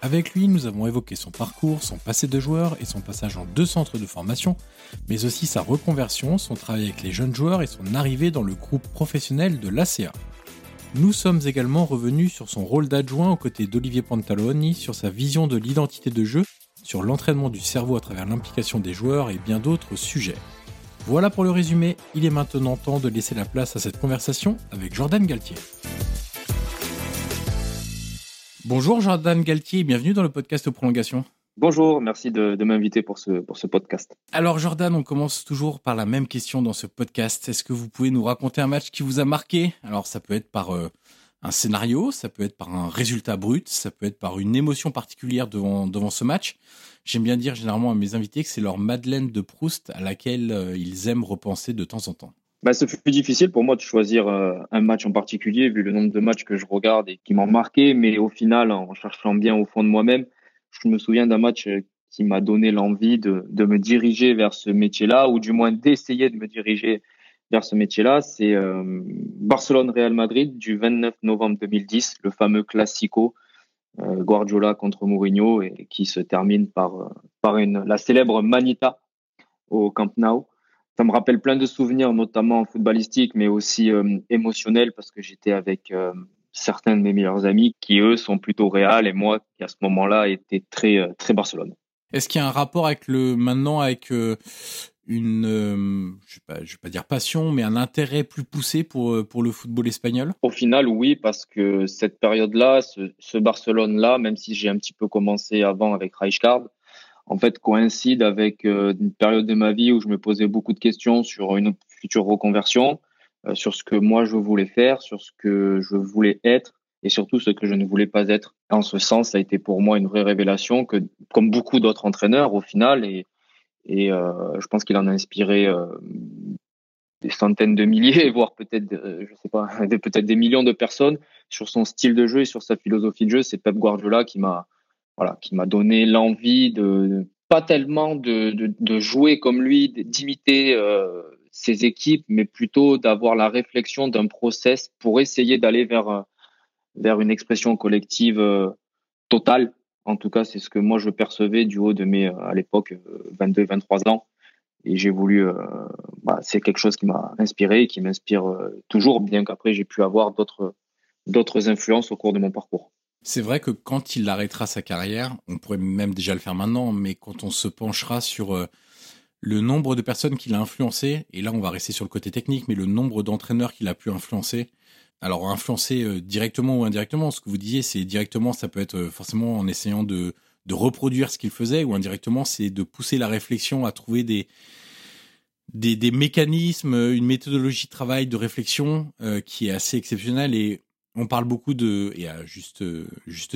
Avec lui, nous avons évoqué son parcours, son passé de joueur et son passage en deux centres de formation, mais aussi sa reconversion, son travail avec les jeunes joueurs et son arrivée dans le groupe professionnel de l'ACA. Nous sommes également revenus sur son rôle d'adjoint aux côtés d'Olivier Pantaloni, sur sa vision de l'identité de jeu, sur l'entraînement du cerveau à travers l'implication des joueurs et bien d'autres sujets. Voilà pour le résumé, il est maintenant temps de laisser la place à cette conversation avec Jordan Galtier. Bonjour Jordan Galtier, bienvenue dans le podcast Prolongation. Bonjour, merci de, de m'inviter pour ce, pour ce podcast. Alors Jordan, on commence toujours par la même question dans ce podcast. Est-ce que vous pouvez nous raconter un match qui vous a marqué? Alors ça peut être par euh, un scénario, ça peut être par un résultat brut, ça peut être par une émotion particulière devant, devant ce match. J'aime bien dire généralement à mes invités que c'est leur Madeleine de Proust à laquelle euh, ils aiment repenser de temps en temps. Bah, c'est plus difficile pour moi de choisir euh, un match en particulier vu le nombre de matchs que je regarde et qui m'ont marqué, mais au final, en cherchant bien au fond de moi-même, je me souviens d'un match euh, qui m'a donné l'envie de, de me diriger vers ce métier-là, ou du moins d'essayer de me diriger vers ce métier-là. C'est euh, Barcelone-Real Madrid du 29 novembre 2010, le fameux Classico euh, Guardiola contre Mourinho, et qui se termine par, euh, par une, la célèbre Manita au Camp Nou ça me rappelle plein de souvenirs, notamment footballistiques, mais aussi euh, émotionnels, parce que j'étais avec euh, certains de mes meilleurs amis qui, eux, sont plutôt Real, et moi, qui à ce moment-là, était très, euh, très Barcelone. Est-ce qu'il y a un rapport avec le maintenant avec euh, une, euh, je vais je vais pas dire passion, mais un intérêt plus poussé pour pour le football espagnol? Au final, oui, parce que cette période-là, ce, ce Barcelone-là, même si j'ai un petit peu commencé avant avec Rijkaard, en fait, coïncide avec euh, une période de ma vie où je me posais beaucoup de questions sur une future reconversion, euh, sur ce que moi je voulais faire, sur ce que je voulais être et surtout ce que je ne voulais pas être. En ce sens, ça a été pour moi une vraie révélation que, comme beaucoup d'autres entraîneurs, au final, et, euh, je pense qu'il en a inspiré des centaines de milliers, voire peut-être, euh, je sais pas, peut-être des millions de personnes sur son style de jeu et sur sa philosophie de jeu. C'est Pep Guardiola qui m'a voilà, qui m'a donné l'envie de pas tellement de, de, de jouer comme lui, d'imiter euh, ses équipes, mais plutôt d'avoir la réflexion d'un process pour essayer d'aller vers euh, vers une expression collective euh, totale. En tout cas, c'est ce que moi je percevais du haut de mes euh, à l'époque 22 23 ans et j'ai voulu euh, bah, c'est quelque chose qui m'a inspiré et qui m'inspire euh, toujours bien qu'après j'ai pu avoir d'autres d'autres influences au cours de mon parcours. C'est vrai que quand il arrêtera sa carrière, on pourrait même déjà le faire maintenant, mais quand on se penchera sur euh, le nombre de personnes qu'il a influencé, et là on va rester sur le côté technique, mais le nombre d'entraîneurs qu'il a pu influencer, Alors influencer directement ou indirectement, ce que vous disiez, c'est directement, ça peut être forcément en essayant de, reproduire ce qu'il faisait, ou indirectement, c'est de pousser la réflexion à trouver des, des, mécanismes, une méthodologie de travail, de réflexion euh, qui est assez exceptionnelle et on parle beaucoup de, et à juste,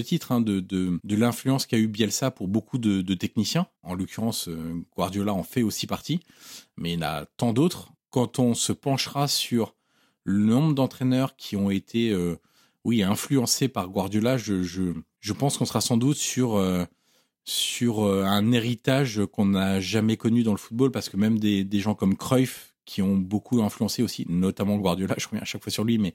titre, hein, de, de, l'influence qu'a eu Bielsa pour beaucoup de, techniciens. En l'occurrence, euh, Guardiola en fait aussi partie, mais il y en a tant d'autres. Quand on se penchera sur le nombre d'entraîneurs qui ont été, euh, oui, influencés par Guardiola, je, je, je pense qu'on sera sans doute sur sur euh, un héritage qu'on n'a jamais connu dans le football, parce que même des, des, gens comme Cruyff, qui ont beaucoup influencé aussi, notamment Guardiola, je reviens à chaque fois sur lui, mais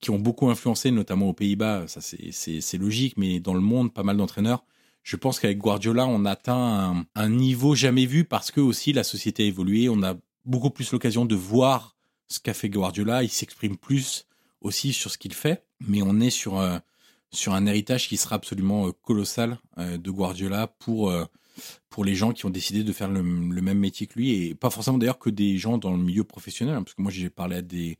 qui ont beaucoup influencé, notamment aux Pays-Bas, ça c'est logique, mais dans le monde, pas mal d'entraîneurs. Je pense qu'avec Guardiola, on atteint un, niveau jamais vu parce que aussi la société a évolué. On a beaucoup plus l'occasion de voir ce qu'a fait Guardiola. Il s'exprime plus aussi sur ce qu'il fait, mais on est sur euh, sur un héritage qui sera absolument euh, colossal euh, de Guardiola pour pour les gens qui ont décidé de faire le, même métier que lui et pas forcément d'ailleurs que des gens dans le milieu professionnel hein, parce que moi j'ai parlé à des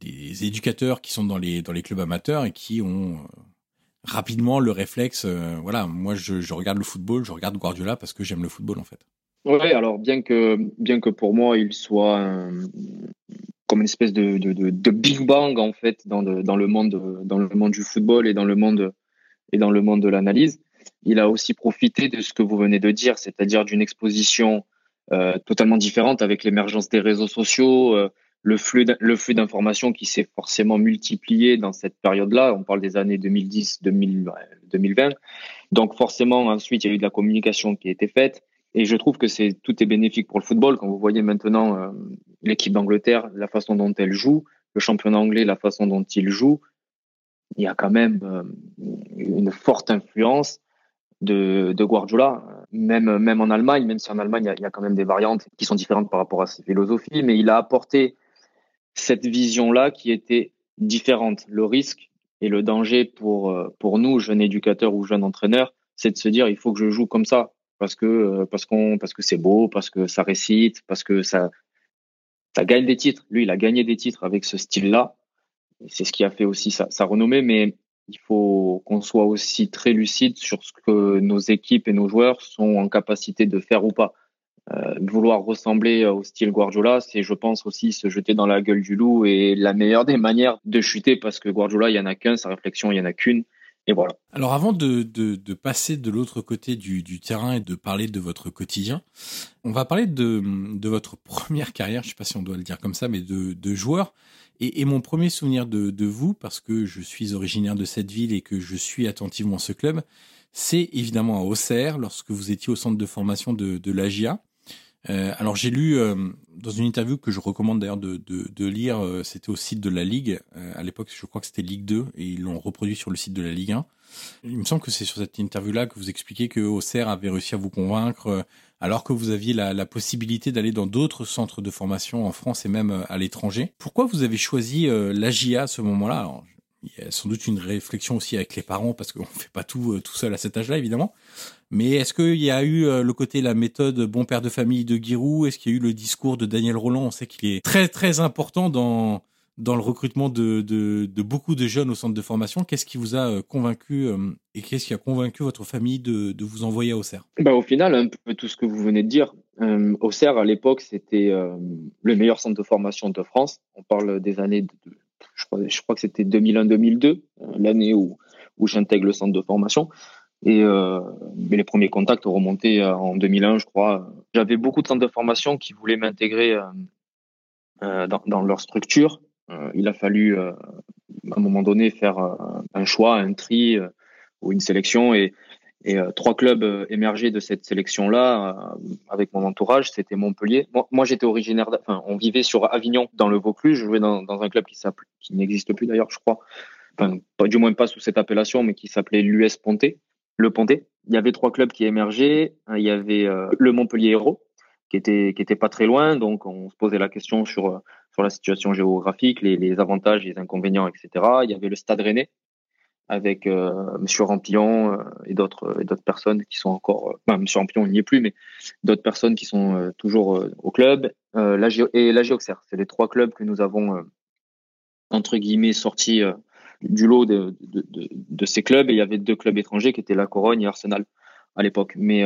des éducateurs qui sont dans les dans les clubs amateurs et qui ont rapidement le réflexe voilà moi je, regarde le football je regarde Guardiola parce que j'aime le football en fait oui alors bien que bien que pour moi il soit comme une espèce de, de, big bang en fait dans le, dans le monde dans le monde du football et dans le monde et dans le monde de l'analyse. Il a aussi profité de ce que vous venez de dire, c'est-à-dire d'une exposition euh, totalement différente avec l'émergence des réseaux sociaux, euh, le flux le flux d'informations qui s'est forcément multiplié dans cette période-là. On parle des années 2010, 2020. Donc forcément ensuite il y a eu de la communication qui a été faite. Et je trouve que c'est tout est bénéfique pour le football. Quand vous voyez maintenant euh, l'équipe d'Angleterre, la façon dont elle joue, le championnat anglais, la façon dont il joue, il y a quand même euh, une forte influence de, de Guardiola. Même, même en Allemagne, même si en Allemagne, il y, a, quand même des variantes qui sont différentes par rapport à ses philosophies, mais il a apporté cette vision-là qui était différente. Le risque et le danger pour, euh, pour nous, jeunes éducateurs ou jeunes entraîneurs, c'est de se dire, il faut que je joue comme ça parce que euh, parce qu'on parce que c'est beau, parce que ça récite, parce que ça ça gagne des titres. Lui, il a gagné des titres avec ce style-là. C'est ce qui a fait aussi sa, sa renommée, mais il faut qu'on soit aussi très lucide sur ce que nos équipes et nos joueurs sont en capacité de faire ou pas. Euh, vouloir ressembler au style Guardiola, c'est, je pense, aussi se jeter dans la gueule du loup et la meilleure des manières de chuter parce que Guardiola, il y en a qu'un, sa réflexion, il y en a qu'une. Et voilà. Alors avant de, de, passer de l'autre côté du, du, terrain et de parler de votre quotidien, on va parler de, de votre première carrière, je sais pas si on doit le dire comme ça, mais de, joueur. Et, mon premier souvenir de, de vous, parce que je suis originaire de cette ville et que je suis attentivement ce club, c'est évidemment à Auxerre, lorsque vous étiez au centre de formation de, de l'AGIA. Euh, alors j'ai lu euh, dans une interview que je recommande d'ailleurs de, de, de, lire, euh, c'était au site de la Ligue. Euh, à l'époque, je crois que c'était Ligue 2 et ils l'ont reproduit sur le site de la Ligue 1. Il me semble que c'est sur cette interview-là que vous expliquez que Auxerre avait réussi à vous convaincre euh, alors que vous aviez la, la possibilité d'aller dans d'autres centres de formation en France et même à l'étranger. Pourquoi vous avez choisi l'AGIA à ce moment-là? Il y a sans doute une réflexion aussi avec les parents parce qu'on fait pas tout tout seul à cet âge-là évidemment. Mais est-ce qu'il y a eu euh, le côté la méthode bon père de famille de Giroud? Est-ce qu'il y a eu le discours de Daniel Roland? On sait qu'il est très très important dans dans le recrutement de, de, beaucoup de jeunes au centre de formation. Qu'est-ce qui vous a euh, convaincu euh, et qu'est-ce qui a convaincu votre famille de, de vous envoyer à Auxerre? Bah, Au final, un peu tout ce que vous venez de dire. Euh, Auxerre, à l'époque, c'était euh, le meilleur centre de formation de France. On parle des années, de, je, crois, que c'était 2001-2002, l'année où, où j'intègre le centre de formation. Et euh, les premiers contacts ont remonté euh, en 2001, je crois. J'avais beaucoup de centres de formation qui voulaient m'intégrer euh, euh dans, leur structure. Euh, il a fallu, à un moment donné, faire un choix, un tri ou une sélection. Et, et trois clubs émergés de cette sélection-là, avec mon entourage, c'était Montpellier. Moi, j'étais originaire, enfin, on vivait sur Avignon, dans le Vaucluse. Je jouais dans, dans un club qui qui n'existe plus d'ailleurs, je crois. Enfin, pas, du moins pas sous cette appellation, mais qui s'appelait l'US Ponté le Ponté. Il y avait trois clubs qui émergeaient. Il y avait euh, le Montpellier Hérault, qui était qui était pas très loin, donc on se posait la question sur euh, sur la situation géographique, les, les avantages, les inconvénients, etc. Il y avait le Stade Rennais avec euh, Monsieur Rampillon euh, et d'autres d'autres personnes qui sont encore, enfin Monsieur Rampillon il n'y est plus, mais d'autres personnes qui sont toujours au club. la et la Géoxer, c'est les trois clubs que nous avons entre guillemets sorti du lot de, ces clubs et il y avait deux clubs étrangers qui étaient la Corogne et Arsenal à l'époque. Mais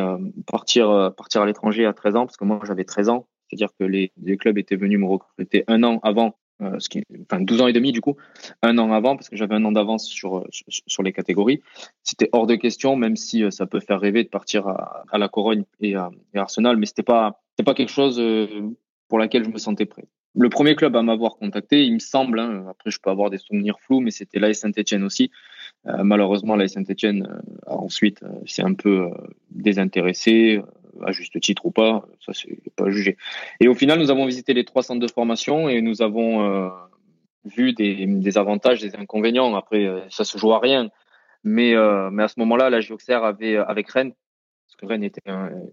partir partir à l'étranger à 13 ans, parce que moi j'avais 13 ans, c'est-à-dire que les, les, clubs étaient venus me recruter un an avant euh, ce qui, enfin 12 ans et demi du coup, un an avant parce que j'avais un an d'avance sur, sur, les catégories. C'était hors de question, même si euh, ça peut faire rêver de partir à, à la Corogne et à, et Arsenal, mais c'était pas pas quelque chose euh, pour laquelle je me sentais prêt. Le premier club à m'avoir contacté, il me semble, hein, après je peux avoir des souvenirs flous, mais c'était l'AS Saint-Etienne aussi. Euh, malheureusement, l'AS Saint-Etienne ensuite s'est un peu désintéressé à juste titre ou pas, ça c'est pas jugé. Et au final, nous avons visité les trois centres de formation et nous avons euh, vu des, avantages, des inconvénients. Après, euh, ça se joue à rien. Mais, euh, mais à ce moment-là, la Gioxer avait avec Rennes, parce que Rennes était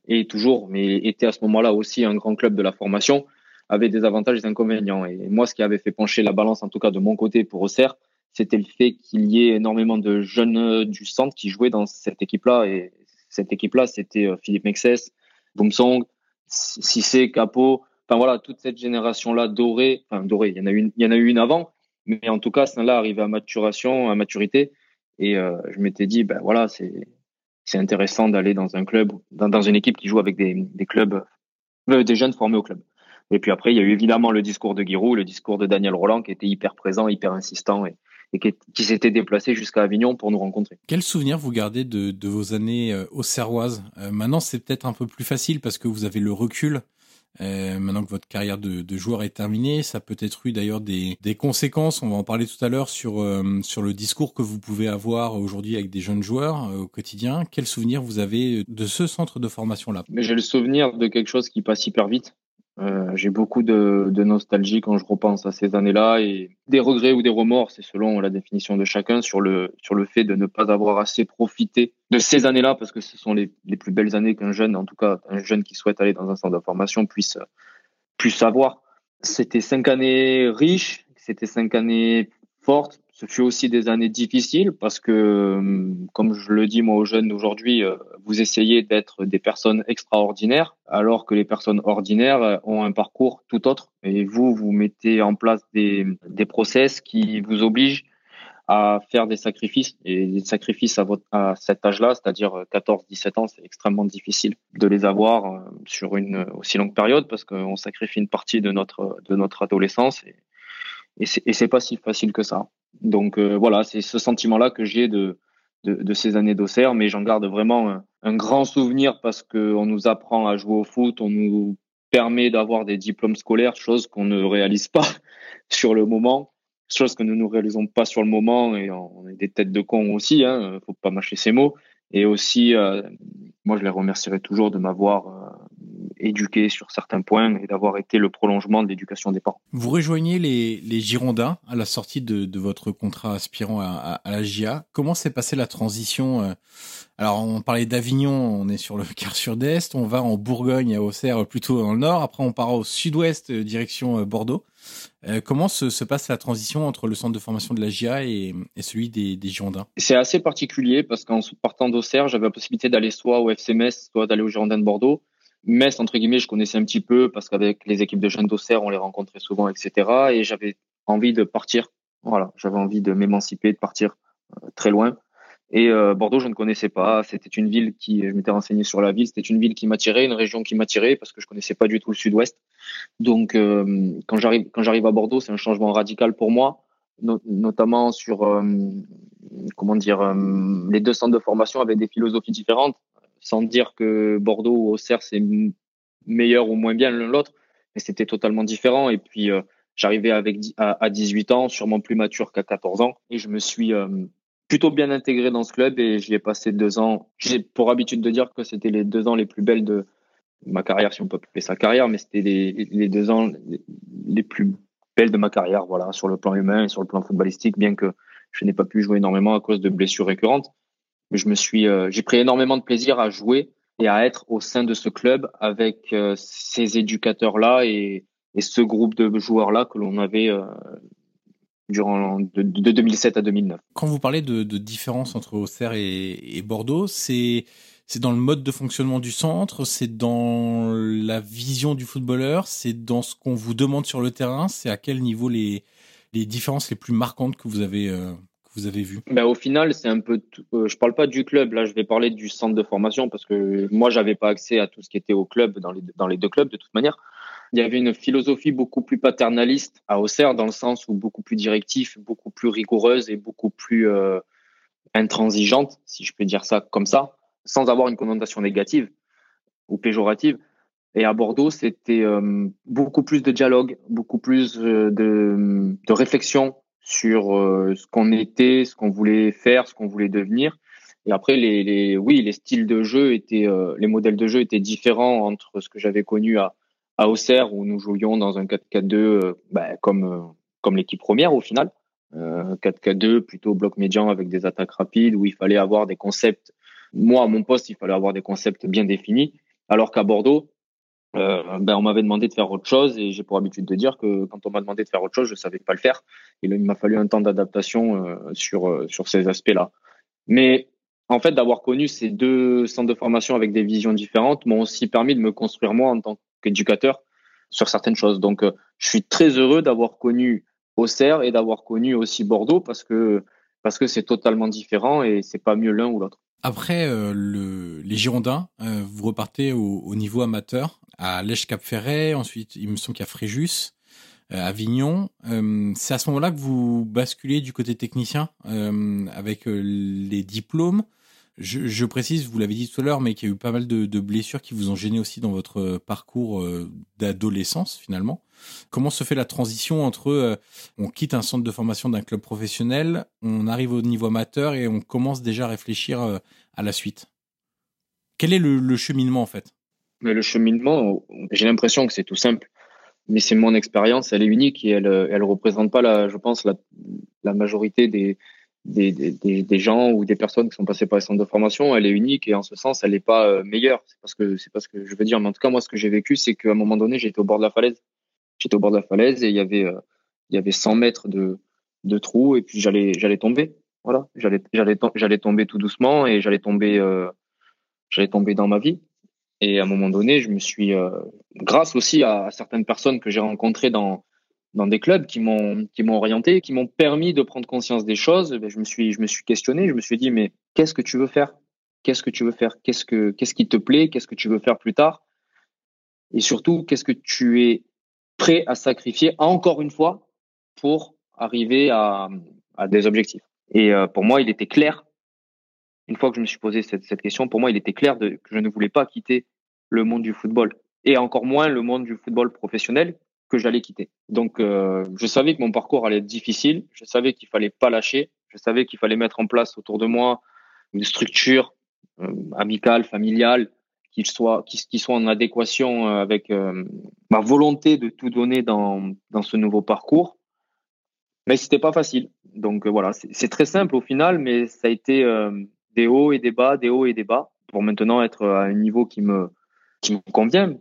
et toujours, mais était à ce moment-là aussi un grand club de la formation, avait des avantages et des inconvénients. Et moi, ce qui avait fait pencher la balance, en tout cas de mon côté pour Auxerre, c'était le fait qu'il y ait énormément de jeunes du centre qui jouaient dans cette équipe-là et cette équipe-là, c'était euh, Philippe Mexès, Boomsong, Cissé, Capot, enfin voilà, toute cette génération-là dorée, enfin dorée, il y en a il y en a eu une avant, mais en tout cas, celle-là arrivait à maturation, à maturité, et euh, je m'étais dit, ben voilà, c'est c'est intéressant d'aller dans un club, dans, une équipe qui joue avec des, clubs, euh, des jeunes formés au club. Et puis après, il y a eu évidemment le discours de Giroud, le discours de Daniel Roland, qui était hyper présent, hyper insistant, et qui, s'était déplacé jusqu'à Avignon pour nous rencontrer. Quel souvenir vous gardez de, de vos années euh, au Serroise? Euh, Maintenant, c'est peut-être un peu plus facile parce que vous avez le recul. Euh, maintenant que votre carrière de, de, joueur est terminée, ça peut être eu d'ailleurs des, des, conséquences. On va en parler tout à l'heure sur euh, sur le discours que vous pouvez avoir aujourd'hui avec des jeunes joueurs au quotidien. Quel souvenir vous avez de ce centre de formation là J'ai le souvenir de quelque chose qui passe hyper vite. Euh, j'ai beaucoup de, nostalgie quand je repense à ces années-là et des regrets ou des remords, c'est selon la définition de chacun sur le sur le fait de ne pas avoir assez profité de ces années-là parce que ce sont les, les plus belles années qu'un jeune, en tout cas un jeune qui souhaite aller dans un centre de formation puisse puisse avoir. C'était cinq années riches, c'était cinq années fortes, ce fut aussi des années difficiles parce que, euh, comme je le dis moi aux jeunes d'aujourd'hui, euh, vous essayez d'être des personnes extraordinaires alors que les personnes ordinaires euh, ont un parcours tout autre. Et vous, vous mettez en place des, des process qui vous obligent à faire des sacrifices. Et des sacrifices à, votre, à cet âge-là, c'est-à-dire 14-17 ans, c'est extrêmement difficile de les avoir sur une aussi longue période parce qu'on sacrifie une partie de notre, de notre adolescence. Et, et c'est pas si facile que ça. Donc euh, voilà, c'est ce sentiment-là que j'ai de, de, de, ces années d'Auxerre, mais j'en garde vraiment un, grand souvenir parce qu'on nous apprend à jouer au foot, on nous permet d'avoir des diplômes scolaires, chose qu'on ne réalise pas sur le moment, chose que nous ne réalisons pas sur le moment, et on est des têtes de con aussi, hein, faut pas mâcher ces mots. Et aussi, euh, moi je les remercierai toujours de m'avoir euh, éduqué sur certains points et d'avoir été le prolongement de l'éducation des parents. Vous rejoignez les, les Girondins à la sortie de, de votre contrat aspirant à, à, la GIA. Comment s'est passée la transition euh, Alors, on parlait d'Avignon, on est sur le quart sud-est, on va en Bourgogne, à Auxerre, plutôt dans le nord. Après, on part au sud-ouest, euh, direction euh, Bordeaux. comment se, se, passe la transition entre le centre de formation de la GIA et, et celui des, des Girondins? C'est assez particulier parce qu'en partant d'Auxerre, j'avais la possibilité d'aller soit au FCMS, soit d'aller aux Girondins de Bordeaux. Metz, entre guillemets, je connaissais un petit peu parce qu'avec les équipes de jeunes d'Auxerre, on les rencontrait souvent, etc. Et j'avais envie de partir. Voilà, j'avais envie de m'émanciper, de partir euh, très loin. Et euh, Bordeaux, je ne connaissais pas. C'était une ville qui, je m'étais renseigné sur la ville, c'était une ville qui m'attirait, une région qui m'attirait parce que je connaissais pas du tout le Sud-Ouest. Donc, euh, quand j'arrive, quand j'arrive à Bordeaux, c'est un changement radical pour moi, notamment sur, comment dire, les deux centres de formation avaient des philosophies différentes sans dire que Bordeaux ou Auxerre c'est meilleur ou moins bien l'un l'autre, mais c'était totalement différent. Et puis euh, j'arrivais avec à, 18 ans, sûrement plus mature qu'à 14 ans, et je me suis euh, plutôt bien intégré dans ce club et j'y ai passé deux ans. J'ai pour habitude de dire que c'était les deux ans les plus belles de ma carrière, si on peut appeler ça carrière, mais c'était les, les, deux ans les plus belles de ma carrière, voilà, sur le plan humain et sur le plan footballistique, bien que je n'ai pas pu jouer énormément à cause de blessures récurrentes je me suis, euh, j'ai pris énormément de plaisir à jouer et à être au sein de ce club avec euh, ces éducateurs-là et, ce groupe de joueurs-là que l'on avait euh, durant de, de, 2007 à 2009. Quand vous parlez de, de différence entre Auxerre et, et Bordeaux, c'est c'est dans le mode de fonctionnement du centre, c'est dans la vision du footballeur, c'est dans ce qu'on vous demande sur le terrain, c'est à quel niveau les les différences les plus marquantes que vous avez vous avez vues ben, Au final, c'est un peu. je parle pas du club. Là, je vais parler du centre de formation parce que moi, j'avais pas accès à tout ce qui était au club dans les, dans les deux clubs de toute manière. Il y avait une philosophie beaucoup plus paternaliste à Auxerre, dans le sens où beaucoup plus directif, beaucoup plus rigoureuse et beaucoup plus intransigeante, si je peux dire ça comme ça, sans avoir une connotation négative ou péjorative. Et à Bordeaux, c'était euh, beaucoup plus de dialogue, beaucoup plus euh, de, de réflexion sur euh, ce qu'on était, ce qu'on voulait faire, ce qu'on voulait devenir. Et après, les, les, oui, les styles de jeu étaient, les modèles de jeu étaient différents entre ce que j'avais connu à, à Auxerre, où nous jouions dans un 4-4-2 bah, comme, comme l'équipe première au final. 4-4-2, plutôt bloc médian avec des attaques rapides, où il fallait avoir des concepts. Moi, à mon poste, il fallait avoir des concepts bien définis. Alors qu'à Bordeaux, euh, ben on m'avait demandé de faire autre chose et j'ai pour habitude de dire que quand on m'a demandé de faire autre chose, je savais pas le faire. Il m'a fallu un temps d'adaptation euh, sur euh, sur ces aspects-là. Mais en fait, d'avoir connu ces deux centres de formation avec des visions différentes m'ont aussi permis de me construire moi en tant qu'éducateur sur certaines choses. Donc, je suis très heureux d'avoir connu Auxerre et d'avoir connu aussi Bordeaux parce que parce que c'est totalement différent et c'est pas mieux l'un ou l'autre. Après euh, le, les Girondins, euh, vous repartez au, au, niveau amateur à Lèche-Cap-Ferret, ensuite il me semble qu'il y a Fréjus, euh, Avignon. c'est à ce moment-là que vous basculez du côté technicien avec les diplômes. Je, précise, vous l'avez dit tout à l'heure, mais qu'il y a eu pas mal de, blessures qui vous ont gêné aussi dans votre parcours d'adolescence finalement. Comment se fait la transition entre euh, on quitte un centre de formation d'un club professionnel, on arrive au niveau amateur et on commence déjà à réfléchir euh, à la suite? Quel est le, cheminement en fait? Mais Le cheminement, j'ai l'impression que c'est tout simple. Mais c'est mon expérience, elle est unique et elle elle représente pas la, je pense la majorité des, des, des, des, gens ou des personnes qui sont passées par les centres de formation, elle est unique et en ce sens, elle n'est pas euh, meilleure. C'est parce que c'est parce que je veux dire, mais en tout cas, moi, ce que j'ai vécu, c'est qu'à un moment donné, j'étais au bord de la falaise. J'étais au bord de la falaise et il y avait euh, il y avait 100 mètres de de trou et puis j'allais j'allais tomber. Voilà. J'allais j'allais j'allais tomber tout doucement et j'allais tomber euh, j'allais tomber dans ma vie. Et à un moment donné je me suis euh, grâce aussi à, certaines personnes que j'ai rencontrées dans dans des clubs qui m'ont qui m'ont orienté qui m'ont permis de prendre conscience des choses. Ben, je me suis je me suis questionné je me suis dit mais qu'est-ce que tu veux faire? Qu'est-ce que tu veux faire? Qu'est-ce que qu'est-ce qui te plaît? Qu'est-ce que tu veux faire plus tard? Et surtout qu'est-ce que tu es prêt à sacrifier encore une fois pour arriver à, à des objectifs? Et euh, pour moi, il était clair, une fois que je me suis posé cette, cette question, pour moi, il était clair de, que je ne voulais pas quitter le monde du football. Et encore moins le monde du football professionnel que j'allais quitter. Donc, euh, je savais que mon parcours allait être difficile. Je savais qu'il fallait pas lâcher. Je savais qu'il fallait mettre en place autour de moi une structure euh, amicale, familiale, qu'il soit, qui, soit en adéquation euh, avec euh, ma volonté de tout donner dans, dans ce nouveau parcours. Mais c'était pas facile. Donc euh, voilà, c'est très simple au final, mais ça a été des hauts et des bas, des hauts et des bas pour maintenant être à un niveau qui me qui me convient.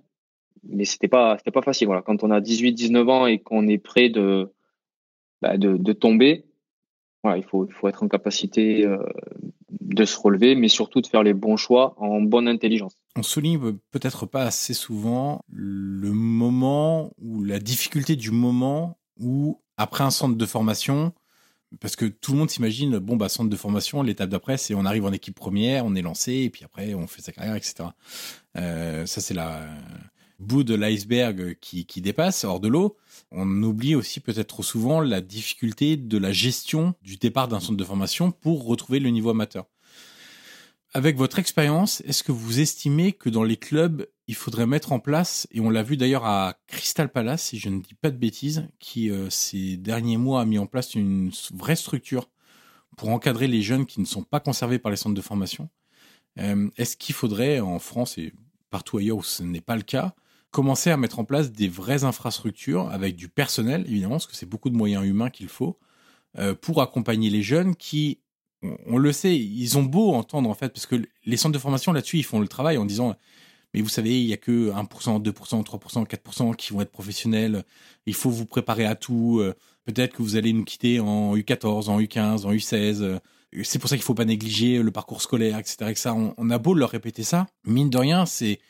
Mais c'était pas c'était pas facile. Voilà, quand on a 18, 19 ans et qu'on est de, bah, de de tomber, voilà, il faut il faut être en capacité de se relever, mais surtout de faire les bons choix en bonne intelligence. On souligne peut-être pas assez souvent le moment ou la difficulté du moment où, après un centre de formation, parce que tout le monde s'imagine, bon, bah, centre de formation, l'étape d'après, c'est on arrive en équipe première, on est lancé, et puis après, on fait sa carrière, etc. Euh, ça, c'est la bout de l'iceberg qui, dépasse hors de l'eau. On oublie aussi peut-être trop souvent la difficulté de la gestion du départ d'un centre de formation pour retrouver le niveau amateur. Avec votre expérience, est-ce que vous estimez que dans les clubs, il faudrait mettre en place, et on l'a vu d'ailleurs à Crystal Palace, si je ne dis pas de bêtises, qui euh, ces derniers mois a mis en place une vraie structure pour encadrer les jeunes qui ne sont pas conservés par les centres de formation. Euh, est-ce qu'il faudrait, en France et partout ailleurs où ce n'est pas le cas, commencer à mettre en place des vraies infrastructures avec du personnel, évidemment, parce que c'est beaucoup de moyens humains qu'il faut, euh, pour accompagner les jeunes qui on, le sait, ils ont beau entendre en fait, parce que les centres de formation là-dessus, ils font le travail en disant, mais vous savez, il y a que 1%, 2%, 3%, 4% qui vont être professionnels. Il faut vous préparer à tout. Euh, peut-être que vous allez nous quitter en U14, en U15, en U16. Euh, c'est pour ça qu'il faut pas négliger le parcours scolaire, etc. etc. On, on a beau leur répéter ça, mine de rien, c'est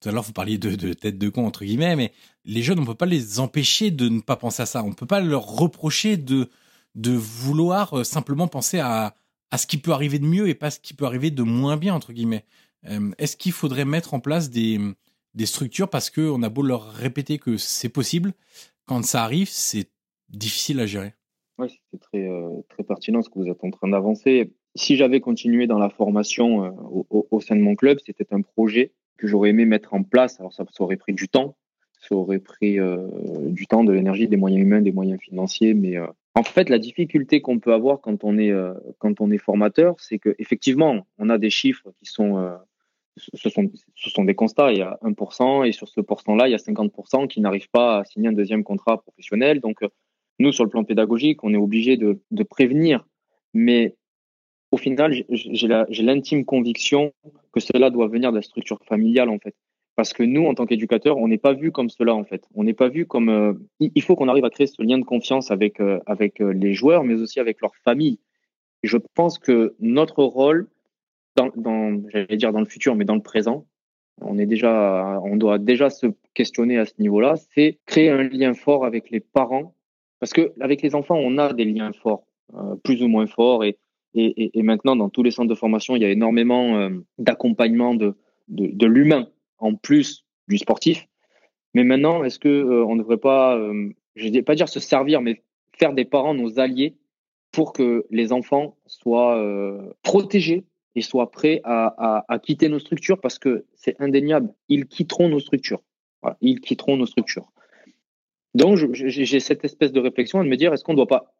tout à l'heure, vous parliez de, de tête de con, entre guillemets, mais les jeunes, on peut pas les empêcher de ne pas penser à ça. On peut pas leur reprocher de, de vouloir euh, simplement penser à, à ce qui peut arriver de mieux et pas ce qui peut arriver de moins bien, entre guillemets. Euh, est-ce qu'il faudrait mettre en place des, des structures parce qu'on a beau leur répéter que c'est possible, quand ça arrive, c'est difficile à gérer? Oui, c'est très, euh, très pertinent ce que vous êtes en train d'avancer. Si j'avais continué dans la formation au, au, sein de mon club, c'était un projet que j'aurais aimé mettre en place. Alors ça, aurait pris du temps, ça aurait pris euh, du temps, de l'énergie, des moyens humains, des moyens financiers. Mais euh, en fait, la difficulté qu'on peut avoir quand on est euh, quand on est formateur, c'est que effectivement, on a des chiffres qui sont ce sont, ce sont des constats. Il y a 1%, et sur ce pourcent-là, il y a 50% qui n'arrivent pas à signer un deuxième contrat professionnel. Donc, nous, sur le plan pédagogique, on est obligé de, de prévenir. Mais au final, j'ai l'intime conviction que cela doit venir de la structure familiale, en fait. Parce que nous, en tant qu'éducateurs, on n'est pas vu comme cela, en fait. On n'est pas vu comme. Euh, il faut qu'on arrive à créer ce lien de confiance avec, euh, avec euh, les joueurs, mais aussi avec leur famille. je pense que notre rôle, dans, j'allais dire dans le futur, mais dans le présent, on est déjà, on doit déjà se questionner à ce niveau-là, c'est créer un lien fort avec les parents, parce que avec les enfants, on a des liens forts, plus ou moins forts, et et, et, maintenant, dans tous les centres de formation, il y a énormément euh, d'accompagnement de, de, de l'humain en plus du sportif. Mais maintenant, est-ce que euh, on ne devrait pas, euh, je vais pas dire se servir, mais faire des parents nos alliés pour que les enfants soient protégés et soient prêts à, à, à, quitter nos structures parce que c'est indéniable, ils quitteront nos structures. Ils quitteront nos structures. Donc, j'ai cette espèce de réflexion de me dire, est-ce qu'on ne doit pas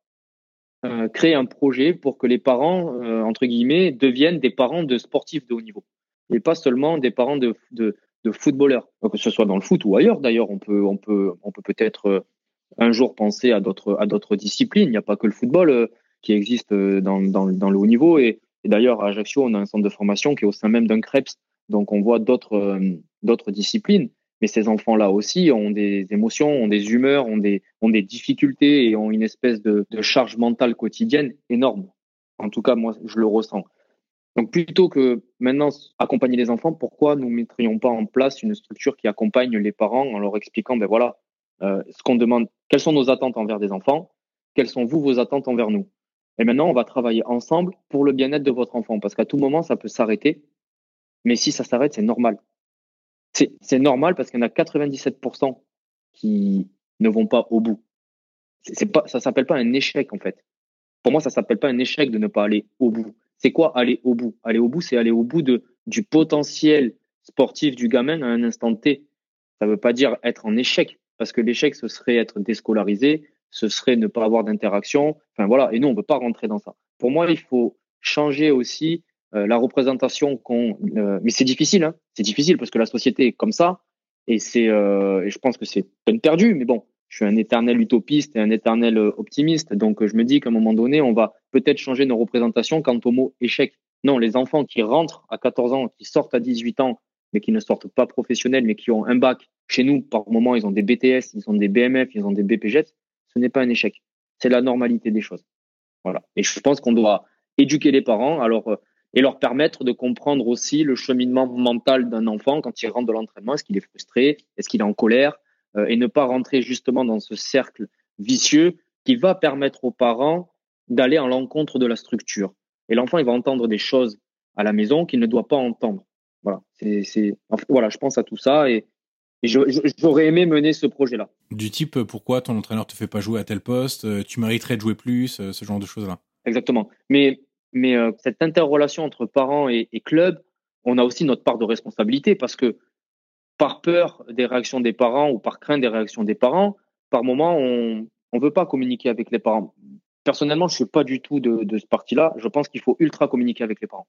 euh, créer un projet pour que les parents, euh, entre guillemets, deviennent des parents de sportifs de haut niveau et pas seulement des parents de, de, de footballeurs, que ce soit dans le foot ou ailleurs. D'ailleurs, on peut, on peut, on peut peut-être euh, un jour penser à d'autres, à d'autres disciplines. Il n'y a pas que le football qui existe dans, dans, dans, le haut niveau. Et, et d'ailleurs, à Ajaccio, on a un centre de formation qui est au sein même d'un CREPS. Donc, on voit d'autres, d'autres disciplines. Mais ces enfants-là aussi ont des émotions, ont des humeurs, ont des, ont des difficultés et ont une espèce de, charge mentale quotidienne énorme. En tout cas, moi, je le ressens. Donc, plutôt que maintenant accompagner les enfants, pourquoi nous ne mettrions pas en place une structure qui accompagne les parents en leur expliquant, ben voilà, euh, ce qu'on demande, quelles sont nos attentes envers des enfants, quelles sont vous vos attentes envers nous. Et maintenant, on va travailler ensemble pour le bien-être de votre enfant, parce qu'à tout moment, ça peut s'arrêter. Mais si ça s'arrête, c'est normal c'est normal parce qu'il y en a 97% qui ne vont pas au bout. C'est pas, ça s'appelle pas un échec en fait. Pour moi, ça s'appelle pas un échec de ne pas aller au bout. C'est quoi aller au bout? Aller au bout, c'est aller au bout de du potentiel sportif du gamin à un instant T. Ça veut pas dire être en échec parce que l'échec ce serait être déscolarisé, ce serait ne pas avoir d'interaction. Enfin voilà. Et nous, on veut pas rentrer dans ça. Pour moi, il faut changer aussi euh, la représentation qu'on. Euh, mais c'est difficile, hein. c'est difficile parce que la société est comme ça et c'est. Euh, et je pense que c'est peine perdue. Mais bon, je suis un éternel utopiste et un éternel optimiste, donc je me dis qu'à un moment donné, on va peut-être changer nos représentations quant au mot échec. Non, les enfants qui rentrent à 14 ans, qui sortent à 18 ans, mais qui ne sortent pas professionnels, mais qui ont un bac. Chez nous, par moment, ils ont des BTS, ils ont des BMF, ils ont des BPJ. Ce n'est pas un échec. C'est la normalité des choses. Voilà. Et je pense qu'on doit éduquer les parents. Alors, et leur permettre de comprendre aussi le cheminement mental d'un enfant quand il rentre de l'entraînement. Est-ce qu'il est frustré? Est-ce qu'il est en colère? Euh, Et ne pas rentrer justement dans ce cercle vicieux qui va permettre aux parents d'aller en l'encontre de la structure. Et l'enfant, il va entendre des choses à la maison qu'il ne doit pas entendre. Voilà, c'est, voilà, je pense à tout ça et, j'aurais aimé mener ce projet-là. Du type, euh, pourquoi ton entraîneur te fait pas jouer à tel poste? Euh, Tu mériterais de jouer plus, ce genre de choses-là. Exactement. Mais mais euh, cette interrelation entre parents et, club, on a aussi notre part de responsabilité parce que par peur des réactions des parents ou par crainte des réactions des parents, par moment, on ne veut pas communiquer avec les parents. Personnellement, je suis pas du tout de, de ce parti-là. Je pense qu'il faut ultra communiquer avec les parents.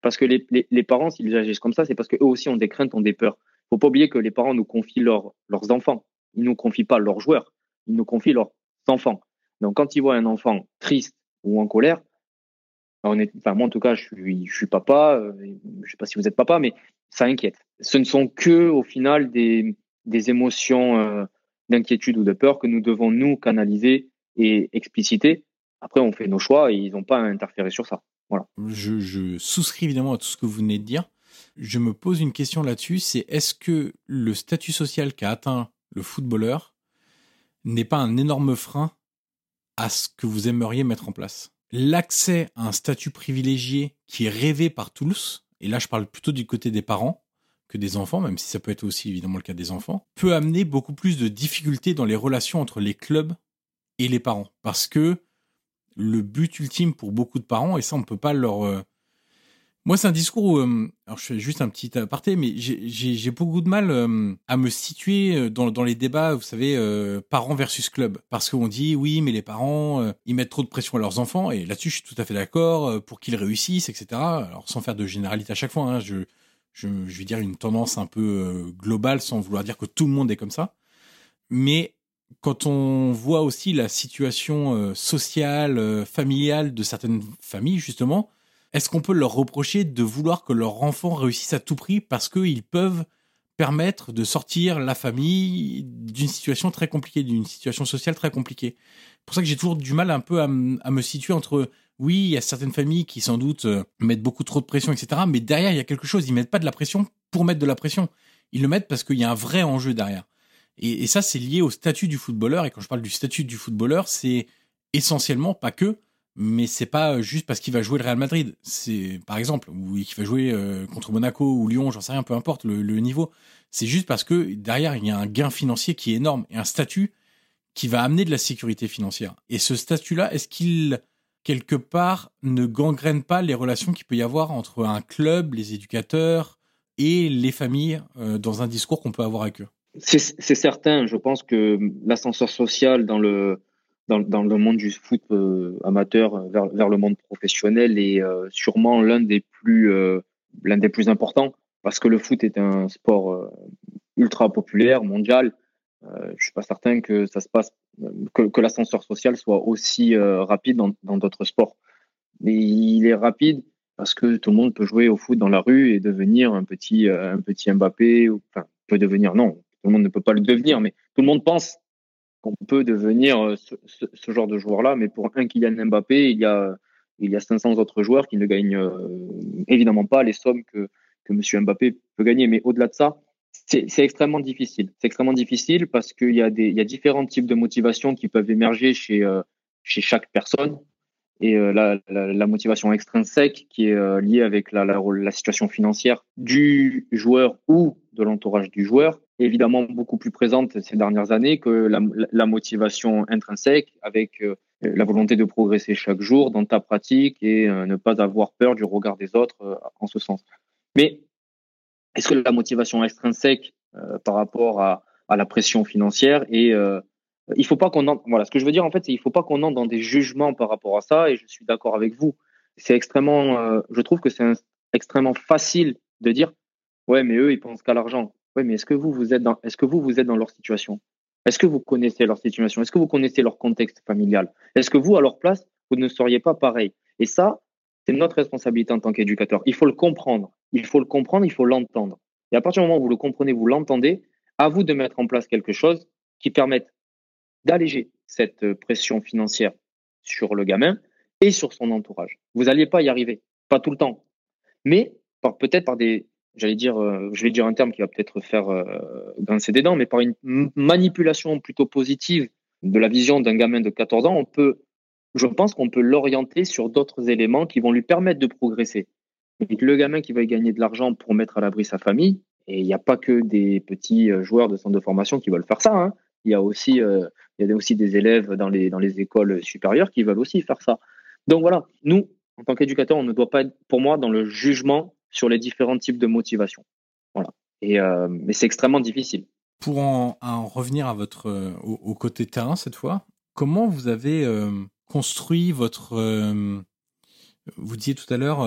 Parce que les, les, les parents, s'ils agissent comme ça, c'est parce qu'eux aussi ont des craintes, ont des peurs. faut pas oublier que les parents nous confient leurs leurs enfants. Ils nous confient pas leurs joueurs. Ils nous confient leurs enfants. Donc, quand ils voient un enfant triste ou en colère, moi, en tout cas, je suis, papa. Euh, je sais pas si vous êtes papa, mais ça inquiète. Ce ne sont que, au final, des, des émotions euh, d'inquiétude ou de peur que nous devons nous canaliser et expliciter. Après, on fait nos choix et ils n'ont pas à interférer sur ça. Voilà. Je, je, souscris évidemment à tout ce que vous venez de dire. Je me pose une question là-dessus, c'est est-ce que le statut social qu'a atteint le footballeur n'est pas un énorme frein à ce que vous aimeriez mettre en place? L'accès à un statut privilégié qui est rêvé par tous, et là je parle plutôt du côté des parents que des enfants, même si ça peut être aussi évidemment le cas des enfants, peut amener beaucoup plus de difficultés dans les relations entre les clubs et les parents. Parce que le but ultime pour beaucoup de parents, et ça on peut pas leur... Euh, moi c'est un discours où... Euh, alors je fais juste un petit aparté, mais j'ai beaucoup de mal euh, à me situer dans, dans, les débats, vous savez, parents versus club. Parce qu'on dit oui, mais les parents, ils mettent trop de pression à leurs enfants, et là-dessus je suis tout à fait d'accord, pour qu'ils réussissent, etc. Alors sans faire de généralité à chaque fois, hein, je, je, je vais dire une tendance un peu globale, sans vouloir dire que tout le monde est comme ça. Mais quand on voit aussi la situation euh, sociale, euh, familiale de certaines familles, justement, est-ce qu'on peut leur reprocher de vouloir que leur enfant réussisse à tout prix parce qu'ils peuvent permettre de sortir la famille d'une situation très compliquée, d'une situation sociale très compliquée? C'est pour ça que j'ai toujours du mal un peu à, me situer entre, oui, il y a certaines familles qui sans doute euh, mettent beaucoup trop de pression, etc. Mais derrière, il y a quelque chose. Ils mettent pas de la pression pour mettre de la pression. Ils le mettent parce qu'il y a un vrai enjeu derrière. Et, ça, c'est lié au statut du footballeur. Et quand je parle du statut du footballeur, c'est essentiellement, pas que, mais c'est pas juste parce qu'il va jouer le Real Madrid. C'est, par exemple, ou qu'il va jouer euh, contre Monaco ou Lyon, j'en sais rien, peu importe le, niveau. C'est juste parce que derrière, il y a un gain financier qui est énorme et un statut qui va amener de la sécurité financière. Et ce statut-là, est-ce qu'il, quelque part, ne gangrène pas les relations qu'il peut y avoir entre un club, les éducateurs et les familles euh, dans un discours qu'on peut avoir avec eux? C'est certain. Je pense que l'ascenseur social dans le dans, dans, le monde du foot euh, amateur vers, vers, le monde professionnel est euh, sûrement l'un des plus euh, l'un des plus importants parce que le foot est un sport ultra populaire mondial. je suis pas certain que ça se passe que, que l'ascenseur social soit aussi rapide dans d'autres sports. Mais il est rapide parce que tout le monde peut jouer au foot dans la rue et devenir un petit un petit Mbappé ou enfin peut devenir non tout le monde ne peut pas le devenir, mais tout le monde pense qu'on peut devenir euh, ce, genre de joueur-là. Mais pour un Kylian Mbappé, il y a, il y a 500 autres joueurs qui ne gagnent euh, évidemment pas les sommes que, que M. Mbappé peut gagner. Mais au-delà de ça, c'est extrêmement difficile. C'est extrêmement difficile parce qu'il y, a différents types de motivations qui peuvent émerger chez, euh, chaque personne. Et la, la, motivation extrinsèque qui est liée avec la situation financière du joueur ou de l'entourage du joueur évidemment beaucoup plus présente ces dernières années que la, motivation intrinsèque avec euh, la volonté de progresser chaque jour dans ta pratique et euh, ne pas avoir peur du regard des autres euh, en ce sens. Mais est-ce que la motivation extrinsèque par rapport à, à, la pression financière et il faut pas qu'on voilà ce que je veux dire en fait c'est il faut pas qu'on entre dans des jugements par rapport à ça et je suis d'accord avec vous c'est extrêmement je trouve que c'est extrêmement facile de dire ouais mais eux ils pensent qu'à l'argent oui, mais est-ce que vous, vous êtes dans, est-ce que vous, vous êtes dans leur situation? Est-ce que vous connaissez leur situation? Est-ce que vous connaissez leur contexte familial? Est-ce que vous, à leur place, vous ne seriez pas pareil? Et ça, c'est notre responsabilité en tant qu'éducateur. Il faut le comprendre. Il faut le comprendre, il faut l'entendre. Et à partir du moment où vous le comprenez, vous l'entendez, à vous de mettre en place quelque chose qui permette d'alléger cette pression financière sur le gamin et sur son entourage. Vous n'alliez pas y arriver, pas tout le temps, mais peut-être par des, j'allais dire, euh, je vais dire un terme qui va peut-être faire euh, grincer des dents, mais par une manipulation plutôt positive de la vision d'un gamin de 14 ans, on peut, je pense qu'on peut l'orienter sur d'autres éléments qui vont lui permettre de progresser. Et le gamin qui va gagner de l'argent pour mettre à l'abri sa famille, et il n'y a pas que des petits euh, joueurs de centre de formation qui veulent faire ça. Hein. Il y a aussi, euh, il y a aussi des élèves dans les dans les écoles supérieures qui veulent aussi faire ça. Donc voilà, nous, en tant qu'éducateurs, on ne doit pas être, pour moi, dans le jugement sur les différents types de motivation. Voilà. Et euh, mais c'est extrêmement difficile. Pour en, revenir à votre euh, au, côté terrain cette fois, comment vous avez euh, construit votre vous disiez tout à l'heure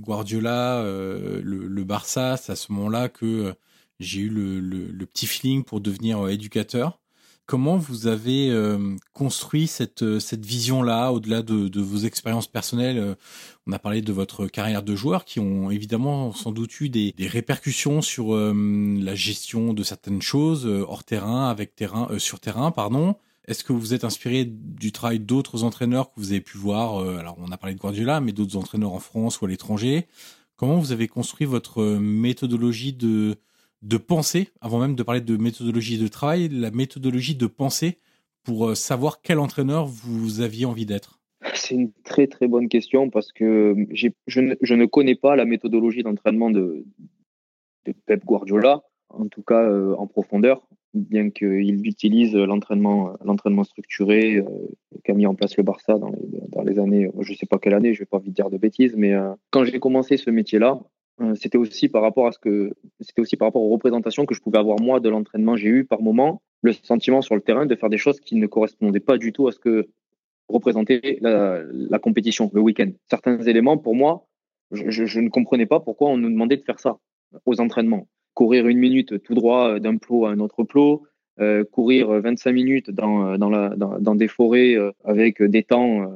Guardiola, le, Barça, c'est à ce moment-là que j'ai eu le, le, petit feeling pour devenir éducateur. Comment vous avez euh, construit cette, euh, cette vision-là, au-delà de, vos expériences personnelles euh, On a parlé de votre carrière de joueur, qui ont évidemment sans doute eu des, des répercussions sur la gestion de certaines choses hors terrain, avec terrain, sur terrain, pardon. Est-ce que vous êtes inspiré du travail d'autres entraîneurs que vous avez pu voir Alors, on a parlé de Guardiola, mais d'autres entraîneurs en France ou à l'étranger? comment vous avez construit votre méthodologie de, de pensée, avant même de parler de méthodologie de travail, la méthodologie de pensée pour savoir quel entraîneur vous aviez envie d'être? C'est une très très bonne question parce que je ne, ne connais pas la méthodologie d'entraînement de, Pep Guardiola, en tout cas en profondeur bien qu'il utilise l'entraînement, structuré euh, qu'a mis en place le Barça dans les, années, je ne sais pas quelle année, je vais pas envie de dire de bêtises, mais euh, quand j'ai commencé ce métier-là, euh, c'était aussi par rapport à ce que, c'était aussi par rapport aux représentations que je pouvais avoir moi de l'entraînement. J'ai eu par moment le sentiment sur le terrain de faire des choses qui ne correspondaient pas du tout à ce que représentait la, compétition, le week-end. Certains éléments, pour moi, je, ne comprenais pas pourquoi on nous demandait de faire ça aux entraînements courir une minute tout droit d'un plot à un autre plot, euh, courir 25 minutes dans, dans, la, dans, des forêts euh, avec des temps euh,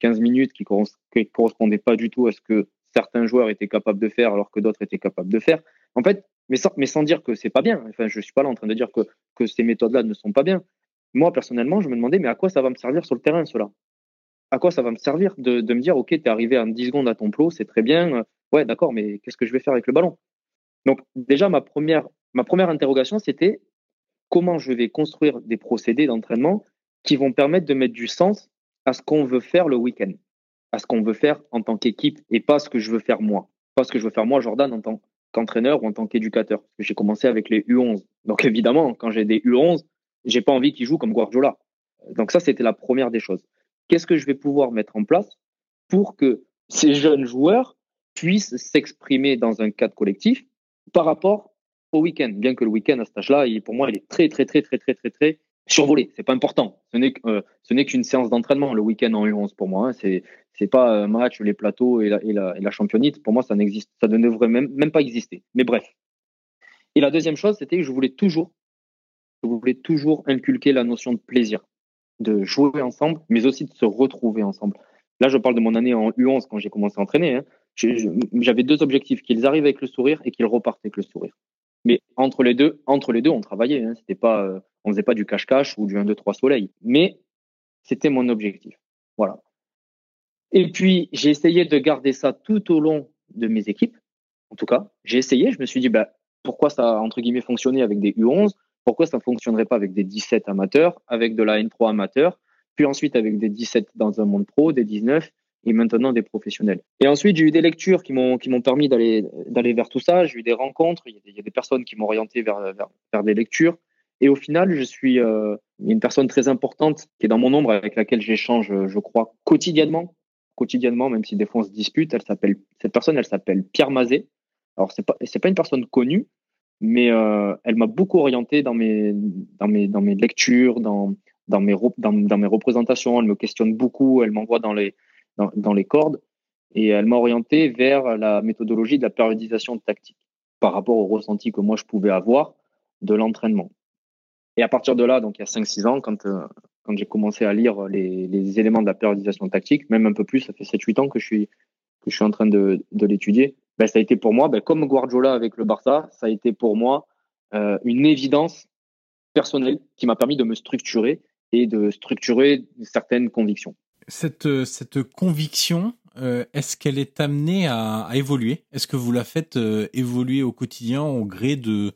15 minutes qui ne correspondaient pas du tout à ce que certains joueurs étaient capables de faire alors que d'autres étaient capables de faire. En fait, mais sans, dire que c'est pas bien. Enfin, je suis pas là en train de dire que, ces méthodes-là ne sont pas bien. Moi, personnellement, je me demandais, mais à quoi ça va me servir sur le terrain, cela? À quoi ça va me servir de, me dire, OK, tu es arrivé en 10 secondes à ton plot, c'est très bien. Ouais, d'accord, mais qu'est-ce que je vais faire avec le ballon? Donc déjà, ma première interrogation, c'était comment je vais construire des procédés d'entraînement qui vont permettre de mettre du sens à ce qu'on veut faire le week-end, à ce qu'on veut faire en tant qu'équipe et pas ce que je veux faire moi. Pas ce que je veux faire moi, Jordan, en tant qu'entraîneur ou en tant qu'éducateur. J'ai commencé avec les U11. Donc évidemment, quand j'ai des U11, j'ai pas envie qu'ils jouent comme Guardiola. Donc ça, c'était la première des choses. Qu'est-ce que je vais pouvoir mettre en place pour que ces jeunes joueurs puissent s'exprimer dans un cadre collectif par rapport au week-end? Bien que le week-end à cet âge-là, pour moi, il est très, très, très, très, très, très, très survolé. C'est pas important. Ce n'est euh, ce n'est qu'une séance d'entraînement le week-end en U11 pour moi. Hein. C'est c'est pas un match, les plateaux et la, et la, et la championite. Pour moi, ça n'existe, ça ne devrait même, même pas exister. Mais bref. Et la deuxième chose, c'était que je voulais toujours, je voulais toujours inculquer la notion de plaisir, de jouer ensemble, mais aussi de se retrouver ensemble. Là, je parle de mon année en U11 quand j'ai commencé à entraîner. Hein j'avais deux objectifs qu'ils arrivent avec le sourire et qu'ils repartent avec le sourire. Mais entre les deux, entre les deux, on travaillait. Hein, c'était pas, euh, on faisait pas du cache-cache ou du 1, 2, 3 soleil. Mais c'était mon objectif. Voilà. Et puis, j'ai essayé de garder ça tout au long de mes équipes. En tout cas, j'ai essayé. Je me suis dit, bah, pourquoi ça a, entre guillemets, fonctionné avec des U11? Pourquoi ça ne fonctionnerait pas avec des 17 amateurs, avec de la N3 amateur, puis ensuite avec des 17 dans un monde pro, des 19, et maintenant des professionnels. Et ensuite, j'ai eu des lectures qui m'ont qui m'ont permis d'aller d'aller vers tout ça. J'ai eu des rencontres. Il y a des, personnes qui m'ont orienté vers, vers, vers des lectures. Et au final, je suis euh, une personne très importante qui est dans mon ombre avec laquelle j'échange, je crois, quotidiennement, quotidiennement, même si des fois on se dispute. Elle s'appelle cette personne, elle s'appelle Pierre Mazet. Alors c'est pas c'est pas une personne connue, mais euh, elle m'a beaucoup orienté dans mes dans mes dans mes lectures, dans dans mes dans, dans mes représentations. Elle me questionne beaucoup. Elle m'envoie dans les dans, les cordes et elle m'a orienté vers la méthodologie de la périodisation tactique par rapport au ressenti que moi je pouvais avoir de l'entraînement. Et à partir de là, donc il y a 5-6 ans, quand, euh, quand j'ai commencé à lire les, les, éléments de la périodisation tactique, même un peu plus, ça fait 7-8 ans que je suis, que je suis en train de, de l'étudier, ben, ça a été pour moi, ben, comme Guardiola avec le Barça, ça a été pour moi euh, une évidence personnelle qui m'a permis de me structurer et de structurer certaines convictions cette, euh, cette conviction, euh, est-ce qu'elle est amenée à, évoluer? Est-ce que vous la faites euh, évoluer au quotidien au gré de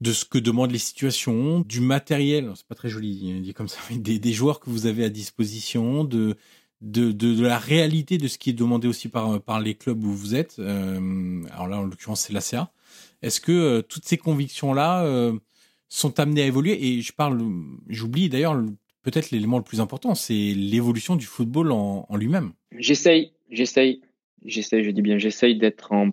de ce que demandent les situations, du matériel, c'est pas très joli dit comme ça, mais des, des, joueurs que vous avez à disposition, de, de, de, la réalité de ce qui est demandé aussi par, par les clubs où vous êtes. Alors là, en l'occurrence, c'est l'ACA. Est-ce que toutes ces convictions-là sont amenées à évoluer? Et je parle, j'oublie d'ailleurs peut-être l'élément le plus important, c'est l'évolution du football en, en lui-même. J'essaye, j'essaye, j'essaye, je dis bien, j'essaye d'être en,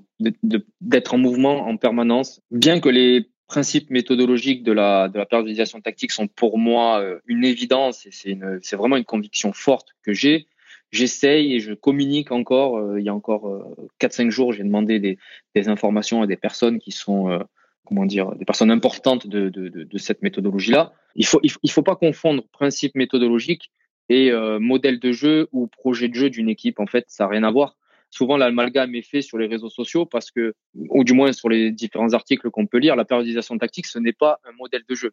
d'être en mouvement en permanence, bien que les principes méthodologiques de la, de la périodisation tactique sont pour moi euh, une évidence et c'est une, c'est vraiment une conviction forte que j'ai. J'essaye et je communique encore. Euh, il y a encore euh, 4-5 jours, j'ai demandé des, des, informations à des personnes qui sont euh, comment dire, des personnes importantes de, de, de, de cette méthodologie-là. Il faut, il faut, pas confondre principe méthodologique et euh, modèle de jeu ou projet de jeu d'une équipe. En fait, ça n'a rien à voir. Souvent, l'amalgame est fait sur les réseaux sociaux parce que, ou du moins sur les différents articles qu'on peut lire, la périodisation tactique, ce n'est pas un modèle de jeu.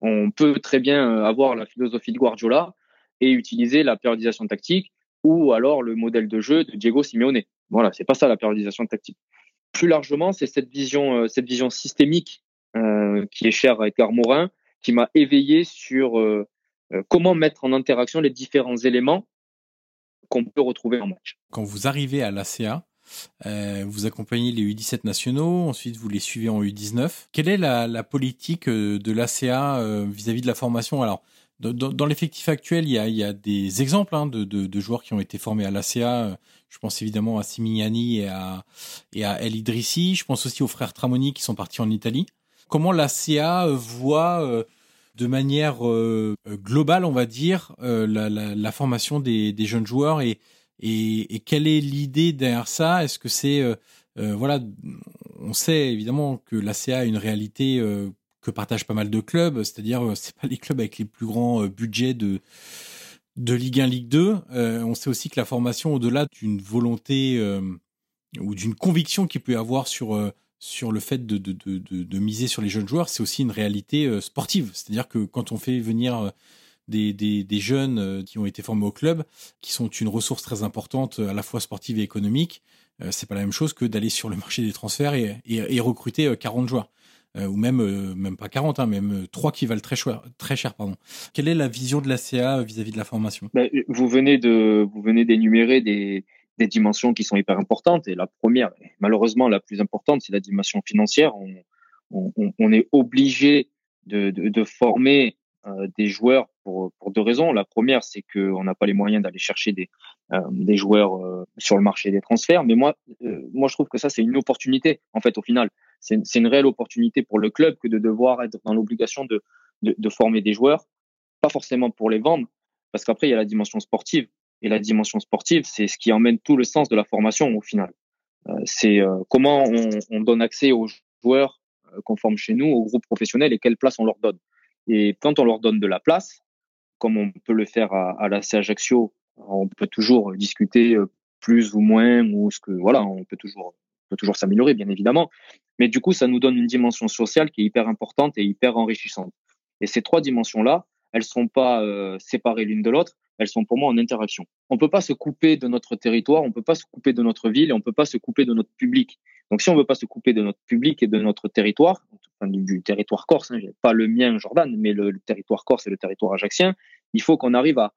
On peut très bien euh, avoir la philosophie de Guardiola et utiliser la périodisation tactique ou alors le modèle de jeu de Diego Simeone. Voilà, c'est pas ça la périodisation tactique. Plus largement, c'est cette vision, cette vision systémique qui est chère à Edgar Morin, qui m'a éveillé sur comment mettre en interaction les différents éléments qu'on peut retrouver en match. Quand vous arrivez à l'ACA, euh, vous accompagnez les U17 nationaux, ensuite vous les suivez en U19. Quelle est la, politique euh, de l'ACA euh, vis-à-vis de la formation? Alors, dans, l'effectif actuel, il y a, des exemples hein, de, joueurs qui ont été formés à l'ACA. Je pense évidemment à Simignani et à, et à El Idrissi. Je pense aussi aux frères Tramoni qui sont partis en Italie. Comment l'ACA voit de manière globale, on va dire, la, formation des, des, jeunes joueurs et, et, quelle est l'idée derrière ça? Est-ce que c'est euh, euh, voilà, on sait évidemment que l'ACA a une réalité euh, que partagent pas mal de clubs, c'est-à-dire c'est pas les clubs avec les plus grands budgets de de Ligue 1, Ligue 2. on sait aussi que la formation, au-delà d'une volonté ou d'une conviction qu'il peut y avoir sur le fait de, miser sur les jeunes joueurs, c'est aussi une réalité sportive. C'est-à-dire que quand on fait venir des, jeunes euh, qui ont été formés au club, qui sont une ressource très importante à la fois sportive et économique. Euh, c'est pas la même chose que d'aller sur le marché des transferts et, et, recruter 40 euh, joueurs. Ou même même pas 40, hein, même 3 qui valent très cher, très cher pardon. Quelle est la vision de la CA vis-à-vis de la formation? Ben, Vous venez de vous venez d'énumérer des, des dimensions qui sont hyper importantes et la première, malheureusement la plus importante, c'est la dimension financière. On, on, on est obligé de, de, de, former euh, des joueurs pour, pour deux raisons. La première, c'est qu'on n'a pas les moyens d'aller chercher des, euh, des joueurs euh, sur le marché des transferts. Mais moi, moi, je trouve que ça, c'est une opportunité, en fait, au final. C'est une réelle opportunité pour le club que de devoir être dans l'obligation de, de, de, former des joueurs, pas forcément pour les vendre, parce qu'après, il y a la dimension sportive. Et la dimension sportive, c'est ce qui emmène tout le sens de la formation, au final. c'est comment on, on donne accès aux joueurs qu'on forme chez nous, aux groupes professionnels, et quelle place on leur donne. Et quand on leur donne de la place, comme on peut le faire à, à l'AC Ajaccio, on peut toujours discuter euh, plus ou moins, ou ce que voilà, on peut toujours, peut toujours s'améliorer, bien évidemment. Mais du coup, ça nous donne une dimension sociale qui est hyper importante et hyper enrichissante. Et ces trois dimensions-là, elles sont pas euh, séparées l'une de l'autre, elles sont pour moi en interaction. On peut pas se couper de notre territoire, on peut pas se couper de notre ville et on peut pas se couper de notre public. Donc, si on veut pas se couper de notre public et de notre territoire, enfin, du, territoire corse, hein, pas le mien, Jordan, mais le, territoire corse et le territoire ajaxien, il faut qu'on arrive à,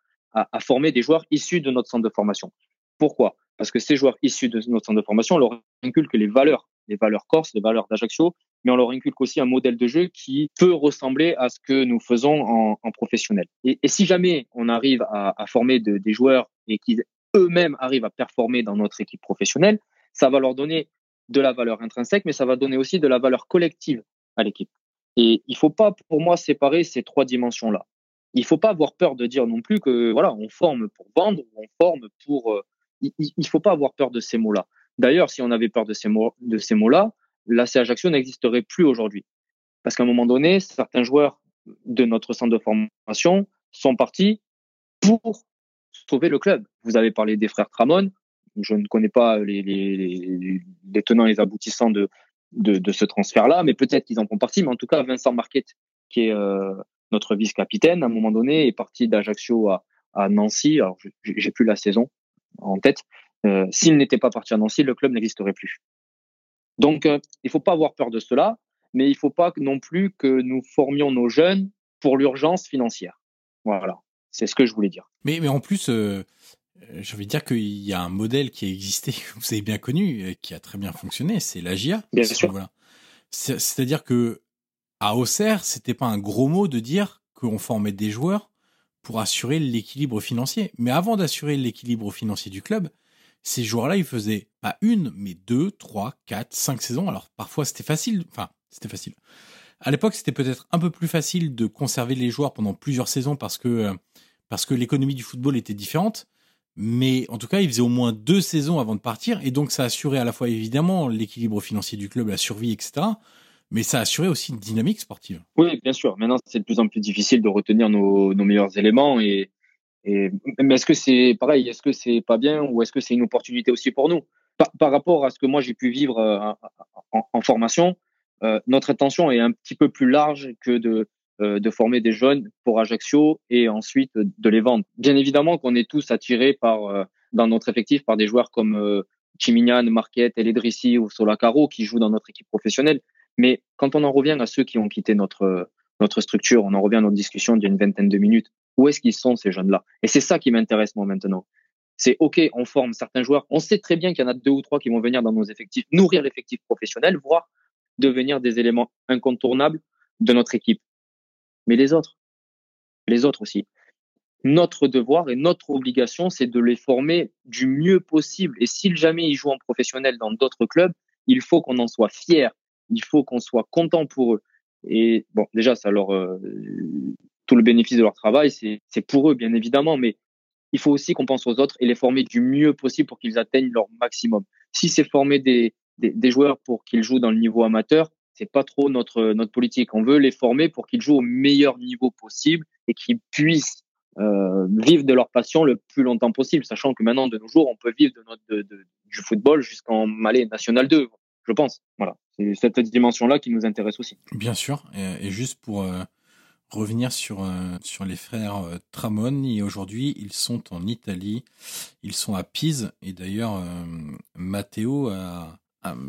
former des joueurs issus de notre centre de formation. Pourquoi? Parce que ces joueurs issus de notre centre de formation, on leur inculque les valeurs, les valeurs corse, les valeurs d'Ajaccio, mais on leur inculque aussi un modèle de jeu qui peut ressembler à ce que nous faisons en, professionnel. Et, si jamais on arrive à, former de, des joueurs et qu'ils eux-mêmes arrivent à performer dans notre équipe professionnelle, ça va leur donner de la valeur intrinsèque, mais ça va donner aussi de la valeur collective à l'équipe. Et il faut pas, pour moi, séparer ces trois dimensions-là. Il faut pas avoir peur de dire non plus que voilà, on forme pour vendre, on forme pour. Il, il faut pas avoir peur de ces mots-là. D'ailleurs, si on avait peur de ces mots, de ces mots-là, la Ajaccio n'existerait plus aujourd'hui, parce qu'à un moment donné, certains joueurs de notre centre de formation sont partis pour sauver le club. Vous avez parlé des frères Tramon, je ne connais pas les, les, les, tenants et les aboutissants de, de, de ce transfert-là, mais peut-être qu'ils en font partie. Mais en tout cas, Vincent Marquette, qui est euh, notre vice-capitaine, à un moment donné, est parti d'Ajaccio à, à Nancy. Alors, j'ai plus la saison en tête. Euh, S'il n'était pas parti à Nancy, le club n'existerait plus. Donc, euh, il faut pas avoir peur de cela, mais il faut pas non plus que nous formions nos jeunes pour l'urgence financière. Voilà, c'est ce que je voulais dire. Mais, mais en plus, euh, je veux dire qu'il y a un modèle qui a existé, que vous avez bien connu, qui a très bien fonctionné, c'est l'AGIA. Bien sûr. Voilà. C'est-à-dire que à Auxerre, c'était pas un gros mot de dire qu'on formait des joueurs pour assurer l'équilibre financier. Mais avant d'assurer l'équilibre financier du club, ces joueurs-là, ils faisaient pas une, mais deux, trois, quatre, cinq saisons. Alors parfois c'était facile, enfin c'était facile. À l'époque, c'était peut-être un peu plus facile de conserver les joueurs pendant plusieurs saisons parce que euh, parce que l'économie du football était différente. Mais en tout cas, il faisait au moins deux saisons avant de partir, et donc ça assurait à la fois évidemment l'équilibre financier du club, la survie, etc. Mais ça assurait aussi une dynamique sportive. Oui, bien sûr. Maintenant, c'est de plus en plus difficile de retenir nos, meilleurs éléments. Et, mais est-ce que c'est pareil Est-ce que c'est pas bien ou est-ce que c'est une opportunité aussi pour nous? Par, rapport à ce que moi j'ai pu vivre euh, en, formation, euh, notre intention est un petit peu plus large que de euh, de former des jeunes pour Ajaccio et ensuite de les vendre. Bien évidemment qu'on est tous attirés par dans notre effectif par des joueurs comme Chimignan, Marquette, Eledrissi ou Solacaro qui jouent dans notre équipe professionnelle. Mais quand on en revient à ceux qui ont quitté notre, notre structure, on en revient à notre discussion d'il y a une vingtaine de minutes, où est-ce qu'ils sont ces jeunes-là? Et c'est ça qui m'intéresse moi maintenant. C'est OK, on forme certains joueurs. On sait très bien qu'il y en a deux ou trois qui vont venir dans nos effectifs, nourrir l'effectif professionnel, voire devenir des éléments incontournables de notre équipe. Mais les autres, les autres aussi. Notre devoir et notre obligation, c'est de les former du mieux possible. Et si jamais ils jouent en professionnel dans d'autres clubs, il faut qu'on en soit fier. Il faut qu'on soit content pour eux. Et bon, déjà, ça leur euh, tout le bénéfice de leur travail, c'est pour eux, bien évidemment, mais il faut aussi qu'on pense aux autres et les former du mieux possible pour qu'ils atteignent leur maximum. Si c'est former des, des, joueurs pour qu'ils jouent dans le niveau amateur, c'est pas trop notre notre politique. On veut les former pour qu'ils jouent au meilleur niveau possible et qu'ils puissent euh, vivre de leur passion le plus longtemps possible, sachant que maintenant de nos jours, on peut vivre de notre de, du football jusqu'en Malais National 2, je pense. Voilà, c'est cette dimension-là qui nous intéresse aussi. Bien sûr, et, juste pour euh, revenir sur, euh, sur les frères euh, Tramoni. Aujourd'hui, ils sont en Italie. Ils sont à Pise. Et d'ailleurs, euh, Matteo a,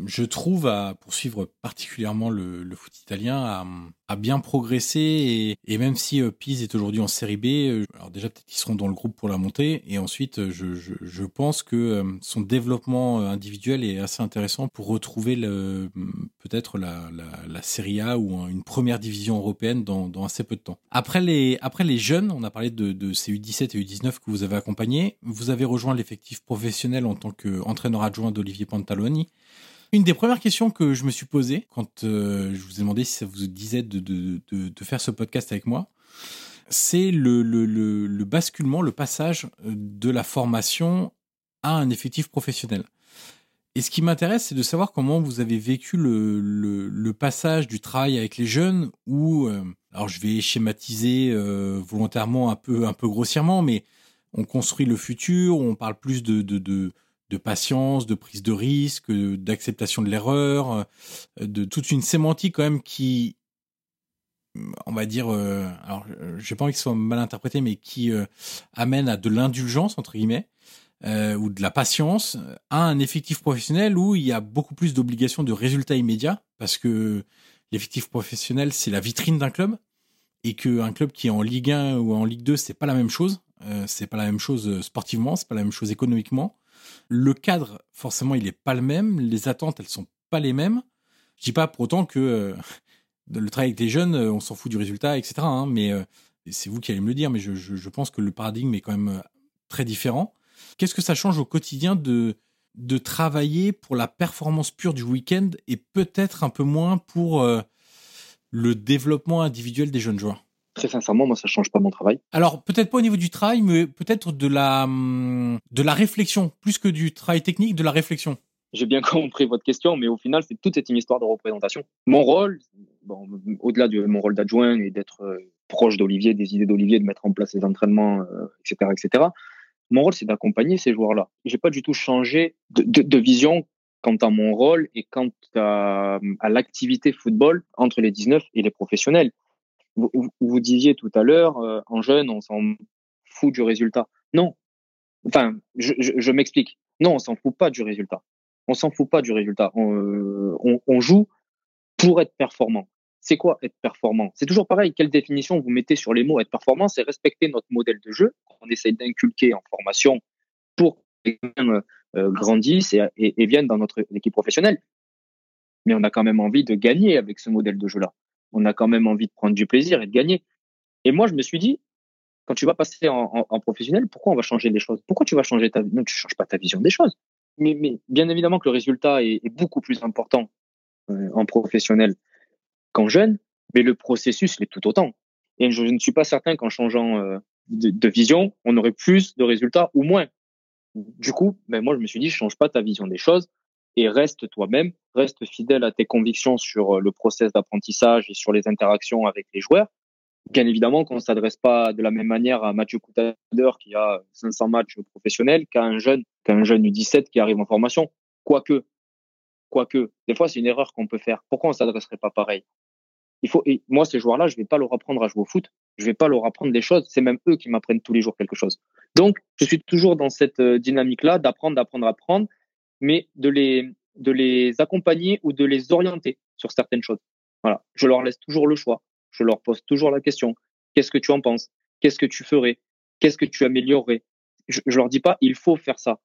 je trouve, à poursuivre particulièrement le, foot italien, a, bien progressé et, même si euh, Pise est aujourd'hui en série B, euh, alors déjà peut-être qu'ils seront dans le groupe pour la montée et ensuite euh, je, pense que son développement individuel est assez intéressant pour retrouver le, peut-être la, la, Serie A ou une première division européenne dans, dans assez peu de temps. Après les, après les jeunes, on a parlé de, de ces U17 et U19 que vous avez accompagnés, vous avez rejoint l'effectif professionnel en tant qu'entraîneur adjoint d'Olivier Pantaloni. Une des premières questions que je me suis posée quand euh, je vous ai demandé si ça vous disait de, de, de, faire ce podcast avec moi, c'est le, le, le, le, basculement, le passage de la formation à un effectif professionnel. Et ce qui m'intéresse, c'est de savoir comment vous avez vécu le, passage du travail avec les jeunes où, euh, alors je vais schématiser euh, volontairement un peu, un peu grossièrement, mais on construit le futur, on parle plus de, de de patience, de prise de risque, d'acceptation de l'erreur, euh, de toute une sémantique quand même qui, on va dire, euh, alors j'ai pas envie que ce soit mal interprété, mais qui euh, amène à de l'indulgence entre guillemets euh, ou de la patience à un effectif professionnel où il y a beaucoup plus d'obligations de résultats immédiats parce que l'effectif professionnel c'est la vitrine d'un club et qu'un club qui est en Ligue 1 ou en Ligue 2 c'est pas la même chose, euh, c'est pas la même chose sportivement, c'est pas la même chose économiquement. Le cadre, forcément, il est pas le même. Les attentes, elles sont pas les mêmes. Je dis pas pour autant que euh, le travail avec les jeunes, euh, on s'en fout du résultat, etc. Hein, mais euh, c'est vous qui allez me le dire, mais je, pense que le paradigme est quand même très différent. Qu'est-ce que ça change au quotidien de de travailler pour la performance pure du week-end et peut-être un peu moins pour le développement individuel des jeunes joueurs? Très sincèrement, moi, ça change pas mon travail. Alors, peut-être pas au niveau du travail, mais peut-être de la, hum, de la réflexion, plus que du travail technique, de la réflexion. J'ai bien compris votre question, mais au final, c'est toute cette une histoire de représentation. Mon rôle, bon, au-delà de mon rôle d'adjoint et d'être euh, proche d'Olivier, des idées d'Olivier, de mettre en place les entraînements, euh, etc., etc. Mon rôle, c'est d'accompagner ces joueurs-là. J'ai pas du tout changé de, de, de, vision quant à mon rôle et quant à, à l'activité football entre les 19 et les professionnels vous, vous disiez tout à l'heure, euh, en jeune, on s'en fout du résultat. Non. Enfin, je, je, je m'explique. Non, on s'en fout pas du résultat. On s'en fout pas du résultat. On, euh, on, on joue pour être performant. C'est quoi être performant? C'est toujours pareil. Quelle définition vous mettez sur les mots? Être performant, c'est respecter notre modèle de jeu qu'on essaye d'inculquer en formation pour que euh, grandissent et, et, et viennent dans notre équipe professionnelle. Mais on a quand même envie de gagner avec ce modèle de jeu-là on a quand même envie de prendre du plaisir et de gagner. Et moi, je me suis dit, quand tu vas passer en, professionnel, pourquoi on va changer les choses? Pourquoi tu vas changer ta Non, tu changes pas ta vision des choses. Mais, bien évidemment que le résultat est, beaucoup plus important euh, en professionnel qu'en jeune, mais le processus l'est tout autant. Et je, ne suis pas certain qu'en changeant euh, de, de, vision, on aurait plus de résultats ou moins. Du coup, ben moi, je me suis dit, je change pas ta vision des choses et reste toi-même, reste fidèle à tes convictions sur euh, le process d'apprentissage et sur les interactions avec les joueurs. Bien évidemment qu'on ne s'adresse pas de la même manière à Mathieu Coutader qui a 500 matchs professionnels qu'à un jeune, qu'à un jeune U17 qui arrive en formation. Quoique, quoique, des fois c'est une erreur qu'on peut faire. Pourquoi on s'adresserait pas pareil? Il faut, et moi ces joueurs-là, je vais pas leur apprendre à jouer au foot. Je vais pas leur apprendre des choses. C'est même eux qui m'apprennent tous les jours quelque chose. Donc, je suis toujours dans cette euh, dynamique-là d'apprendre, d'apprendre, d'apprendre mais de les, de les accompagner ou de les orienter sur certaines choses. Voilà. Je leur laisse toujours le choix. Je leur pose toujours la question. Qu'est-ce que tu en penses? Qu'est-ce que tu ferais? Qu'est-ce que tu améliorerais? Je, je leur dis pas, il faut faire ça.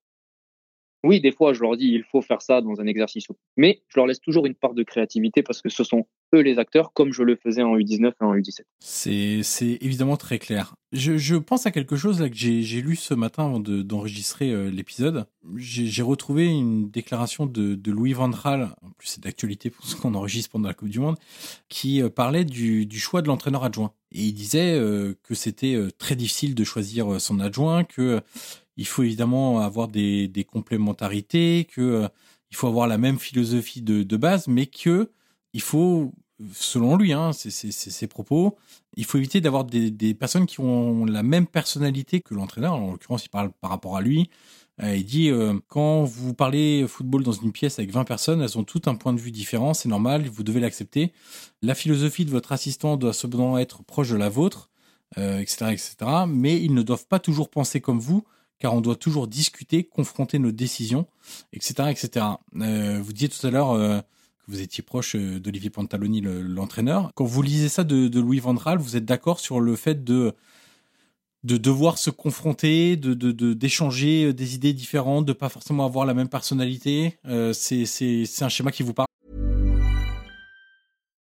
Oui, des fois, je leur dis, il faut faire ça dans un exercice. Mais je leur laisse toujours une part de créativité parce que ce sont les acteurs, comme je le faisais en U19 et en U17. C'est, évidemment très clair. Je, je pense à quelque chose que j'ai, lu ce matin avant de, d'enregistrer euh, l'épisode. J'ai, retrouvé une déclaration de, de Louis Van Gaal, en plus c'est d'actualité pour ce qu'on enregistre pendant la Coupe du Monde, qui euh, parlait du, du choix de l'entraîneur adjoint. Et il disait euh, que c'était très difficile de choisir son adjoint, que il faut évidemment avoir des, des complémentarités, que il faut avoir la même philosophie de, de base, mais que il faut, selon lui, hein, ses propos, il faut éviter d'avoir des, personnes qui ont la même personnalité que l'entraîneur. En l'occurrence, il parle par rapport à lui. Euh, il dit euh, quand vous parlez football dans une pièce avec 20 personnes, elles ont toutes un point de vue différent, c'est normal, vous devez l'accepter. La philosophie de votre assistant doit cependant être proche de la vôtre, euh, etc., etc. Mais ils ne doivent pas toujours penser comme vous car on doit toujours discuter, confronter nos décisions, etc., etc. Vous disiez tout à l'heure vous étiez proche euh, d'Olivier Pantaloni, l'entraîneur. Quand vous lisez ça de, de Louis Van Gaal, vous êtes d'accord sur le fait de de devoir se confronter, de d'échanger de, des idées différentes, de pas forcément avoir la même personnalité? Euh, c'est c'est un schéma qui vous parle?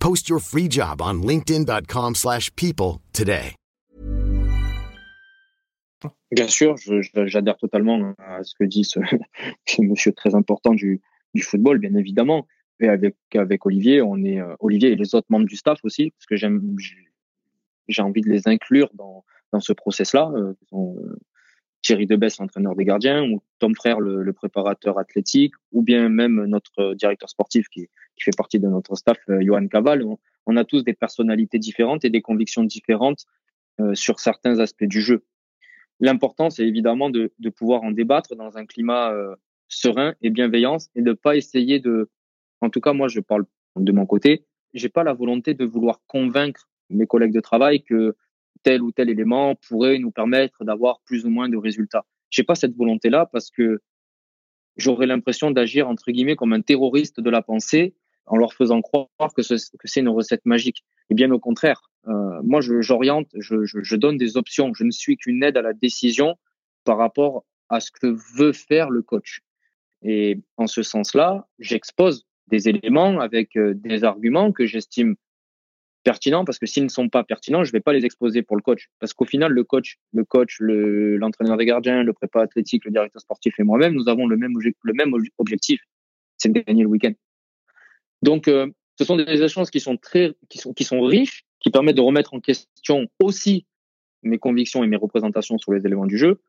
Post your free job on linkedin.com/people today. Bien sûr, j'adhère totalement à ce que dit ce, monsieur très important du, football, bien évidemment. Et avec Olivier, on est euh, Olivier et les autres membres du staff aussi, parce que j'ai envie de les inclure dans dans ce process-là. Euh, Thierry Debesse, l'entraîneur des gardiens, ou Tom Frère, le, le, préparateur athlétique, ou bien même notre directeur sportif qui, qui fait partie de notre staff, euh, Johan Caval. On, a tous des personnalités différentes et des convictions différentes euh, sur certains aspects du jeu. L'important, c'est évidemment de, pouvoir en débattre dans un climat euh, serein et bienveillance et de pas essayer de, en tout cas moi je parle de mon côté, j'ai pas la volonté de vouloir convaincre mes collègues de travail que tel ou tel élément pourrait nous permettre d'avoir plus ou moins de résultats. J'ai pas cette volonté-là parce que j'aurais l'impression d'agir entre guillemets comme un terroriste de la pensée en leur faisant croire que, ce, que c'est une recette magique. Et bien au contraire, euh, moi j'oriente, je, je, je, donne des options. Je ne suis qu'une aide à la décision par rapport à ce que veut faire le coach. Et en ce sens-là, j'expose des éléments avec euh, des arguments que j'estime pertinents parce que s'ils ne sont pas pertinents, je vais pas les exposer pour le coach parce qu'au final le coach, le coach, le l'entraîneur des gardiens, le prépa athlétique, le directeur sportif et moi-même, nous avons le même le même objectif, c'est de gagner le week-end. Donc euh, ce sont des échanges qui sont très qui sont riches, qui permettent de remettre en question aussi mes convictions et mes représentations sur les éléments du jeu.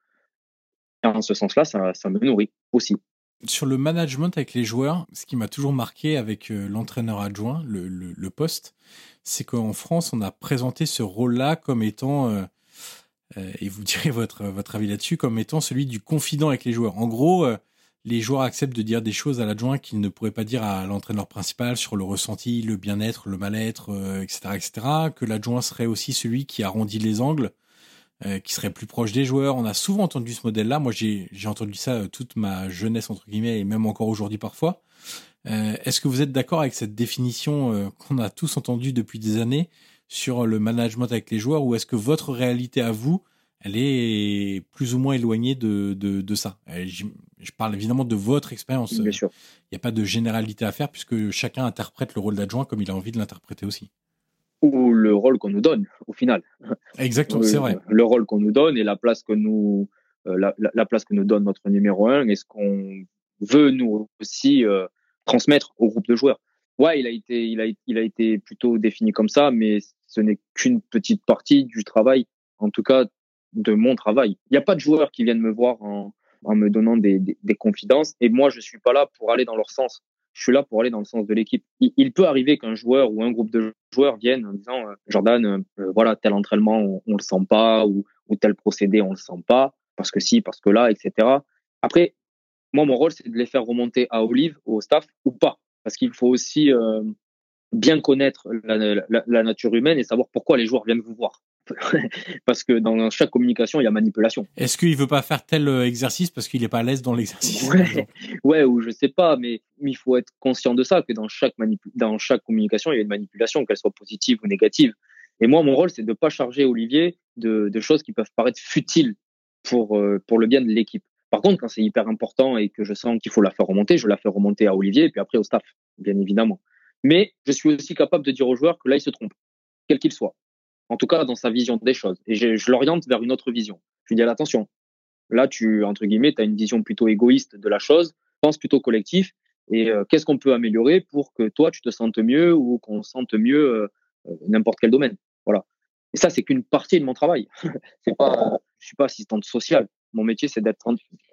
Et en ce sens-là, ça, me nourrit aussi. Sur le management avec les joueurs, ce qui m'a toujours marqué avec euh, l'entraîneur adjoint, le, poste, c'est qu'en France, on a présenté ce rôle-là comme étant, euh, et vous direz votre, avis là-dessus, comme étant celui du confident avec les joueurs. En gros, les joueurs acceptent de dire des choses à l'adjoint qu'ils ne pourraient pas dire à l'entraîneur principal sur le ressenti, le bien-être, le mal-être, etc., etc. Que l'adjoint serait aussi celui qui arrondit les angles euh, qui serait plus proche des joueurs. On a souvent entendu ce modèle-là. Moi, j'ai entendu ça euh, toute ma jeunesse, entre guillemets, et même encore aujourd'hui parfois. Euh, Est-ce que vous êtes d'accord avec cette définition euh, qu'on a tous entendue depuis des années sur le management avec les joueurs, ou est-ce que votre réalité à vous, elle est plus ou moins éloignée de, de, de ça? Je, parle évidemment de votre expérience. Il n'y a pas de généralité à faire, puisque chacun interprète le rôle d'adjoint comme il a envie de l'interpréter aussi ou le rôle qu'on nous donne au final. Exactement, c'est vrai. Le rôle qu'on nous donne et la place que nous euh, la, la, place que nous donne notre numéro un et ce qu'on veut nous aussi euh, transmettre au groupe de joueurs. Ouais, il a été il a il a été plutôt défini comme ça, mais ce n'est qu'une petite partie du travail, en tout cas de mon travail. Il n'y a pas de joueurs qui viennent me voir en, en me donnant des, des, des, confidences et moi je suis pas là pour aller dans leur sens. je suis là pour aller dans le sens de l'équipe. Il, peut arriver qu'un joueur ou un groupe de joueurs viennent en disant euh, Jordan, euh, voilà, tel entraînement, on, on, le sent pas, ou, ou tel procédé, on le sent pas, parce que si, parce que là, etc. Après, moi, mon rôle, c'est de les faire remonter à Olive, au staff, ou pas. Parce qu'il faut aussi euh, bien connaître la, la, la, nature humaine et savoir pourquoi les joueurs viennent vous voir. parce que dans chaque communication, il y a manipulation. Est-ce qu'il veut pas faire tel euh, exercice parce qu'il n'est pas à l'aise dans l'exercice? Ouais. ouais, ou je sais pas, mais il faut être conscient de ça, que dans chaque, dans chaque communication, il y a une manipulation, qu'elle soit positive ou négative. Et moi, mon rôle, c'est de pas charger Olivier de, de, choses qui peuvent paraître futiles pour, euh, pour le bien de l'équipe. Par contre, quand c'est hyper important et que je sens qu'il faut la faire remonter, je la fais remonter à Olivier et puis après au staff, bien évidemment. Mais je suis aussi capable de dire aux joueurs que là, il se trompe, quel qu'il soit en tout cas dans sa vision des choses. Et je, l'oriente vers une autre vision. Je lui dis attention, là tu entre guillemets, tu as une vision plutôt égoïste de la chose, pense plutôt collectif et euh, qu'est-ce qu'on peut améliorer pour que toi tu te sentes mieux ou qu'on sente mieux euh, n'importe quel domaine? Voilà. Et ça c'est qu'une partie de mon travail. c'est pas je suis pas assistante sociale. Mon métier, c'est d'être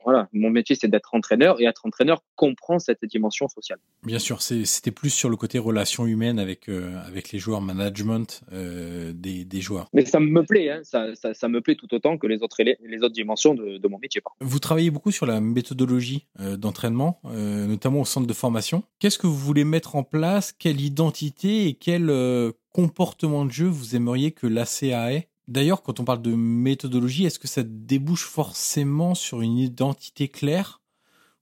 voilà, mon métier, c'est d'être entraîneur et être entraîneur comprend cette dimension sociale. Bien sûr, c'était plus sur le côté relation humaine avec euh, avec les joueurs, management euh, des, des, joueurs. Mais ça me plaît, hein, ça, ça, ça, me plaît tout autant que les autres les, autres dimensions de, de mon métier. Vous travaillez beaucoup sur la méthodologie euh, d'entraînement, notamment au centre de formation. Qu'est-ce que vous voulez mettre en place? Quelle identité et quel comportement de jeu vous aimeriez que l'ACA ait? D'ailleurs, quand on parle de méthodologie, est-ce que ça débouche forcément sur une identité claire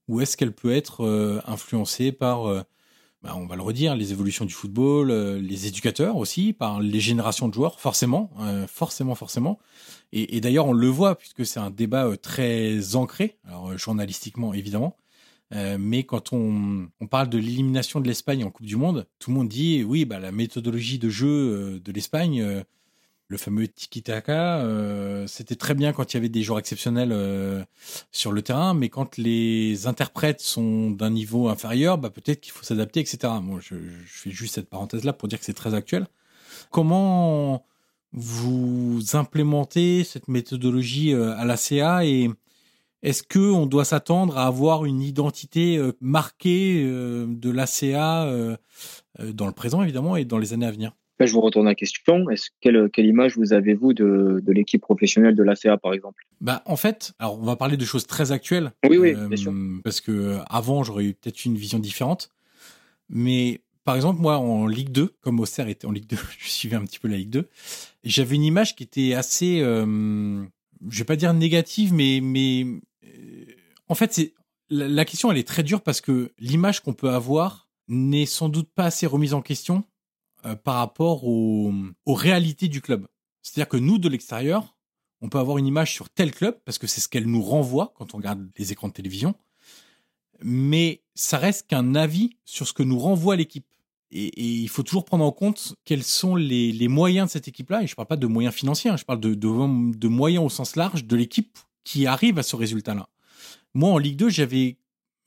ou est-ce qu'elle peut être euh, influencée par, euh, bah, on va le redire, les évolutions du football, euh, les éducateurs aussi, par les générations de joueurs, forcément, euh, forcément, forcément. Et, d'ailleurs, on le voit puisque c'est un débat très ancré, alors journalistiquement évidemment. mais quand on, on parle de l'élimination de l'Espagne en Coupe du Monde, tout le monde dit oui, bah, la méthodologie de jeu de l'Espagne le fameux tiki-taka, euh, c'était très bien quand il y avait des joueurs exceptionnels euh, sur le terrain, mais quand les interprètes sont d'un niveau inférieur, bah peut-être qu'il faut s'adapter, etc. Je, fais juste cette parenthèse-là pour dire que c'est très actuel. Comment vous implémentez cette méthodologie euh, à la CA et est-ce que on doit s'attendre à avoir une identité marquée de l'ACA dans le présent évidemment et dans les années à venir? Je vous retourne la question. Est-ce quelle, quelle image vous avez-vous de, de l'équipe professionnelle de l'ACA, par exemple? Bah, en fait, alors on va parler de choses très actuelles. Oui, oui, euh, bien sûr. Parce que avant, j'aurais eu peut-être une vision différente. Mais par exemple, moi, en Ligue 2, comme Auxerre était en Ligue 2, je suivais un petit peu la Ligue 2. J'avais une image qui était assez, euh, je vais pas dire négative, mais mais euh, en fait, c'est la, la question, elle est très dure parce que l'image qu'on peut avoir n'est sans doute pas assez remise en question euh, par rapport aux, réalités du club. C'est-à-dire que nous, de l'extérieur, on peut avoir une image sur tel club parce que c'est ce qu'elle nous renvoie quand on regarde les écrans de télévision, mais ça reste qu'un avis sur ce que nous renvoie l'équipe. Et, il faut toujours prendre en compte quels sont les, moyens de cette équipe-là. Et je parle pas de moyens financiers, hein, je parle de, moyens au sens large de l'équipe qui arrive à ce résultat-là. Moi, en Ligue 2, j'avais,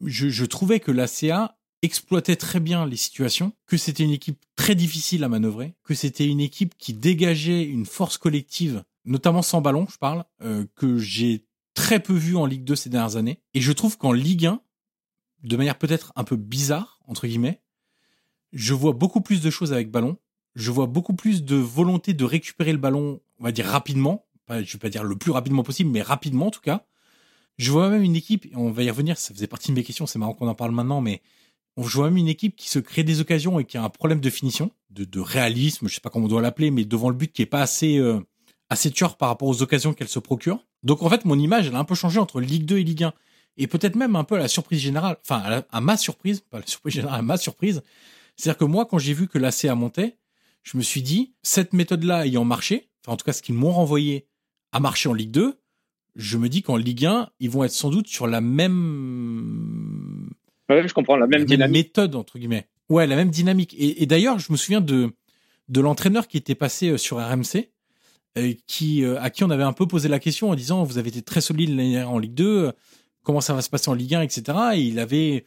je, je trouvais que l'ACA exploitait très bien les situations, que c'était une équipe très difficile à manœuvrer, que c'était une équipe qui dégageait une force collective, notamment sans ballon, je parle, euh, que j'ai très peu vu en Ligue 2 ces dernières années. Et je trouve qu'en Ligue 1, de manière peut-être un peu bizarre, entre guillemets, je vois beaucoup plus de choses avec ballon. Je vois beaucoup plus de volonté de récupérer le ballon, on va dire rapidement. Je vais pas dire le plus rapidement possible, mais rapidement en tout cas. Je vois même une équipe, on va y revenir, ça faisait partie de mes questions, c'est marrant qu'on en parle maintenant, mais on joue même une équipe qui se crée des occasions et qui a un problème de finition, de, réalisme, je sais pas comment on doit l'appeler, mais devant le but qui est pas assez euh, assez tueur par rapport aux occasions qu'elle se procure. Donc en fait, mon image, elle a un peu changé entre Ligue 2 et Ligue 1. Et peut-être même un peu à la surprise générale, enfin à, à, ma surprise, pas la surprise générale, à ma surprise. C'est-à-dire que moi, quand j'ai vu que l'AC a monté, je me suis dit, cette méthode-là ayant marché, enfin en tout cas ce qu'ils m'ont renvoyé a marché en Ligue 2, je me dis qu'en Ligue 1, ils vont être sans doute sur la même Ouais, je comprends la même la dynamique. Même méthode entre guillemets. Ouais, la même dynamique. Et, et d'ailleurs, je me souviens de de l'entraîneur qui était passé euh, sur RMC, euh, qui euh, à qui on avait un peu posé la question en disant vous avez été très solide l'année dernière en Ligue 2, comment ça va se passer en Ligue 1, etc. Et il avait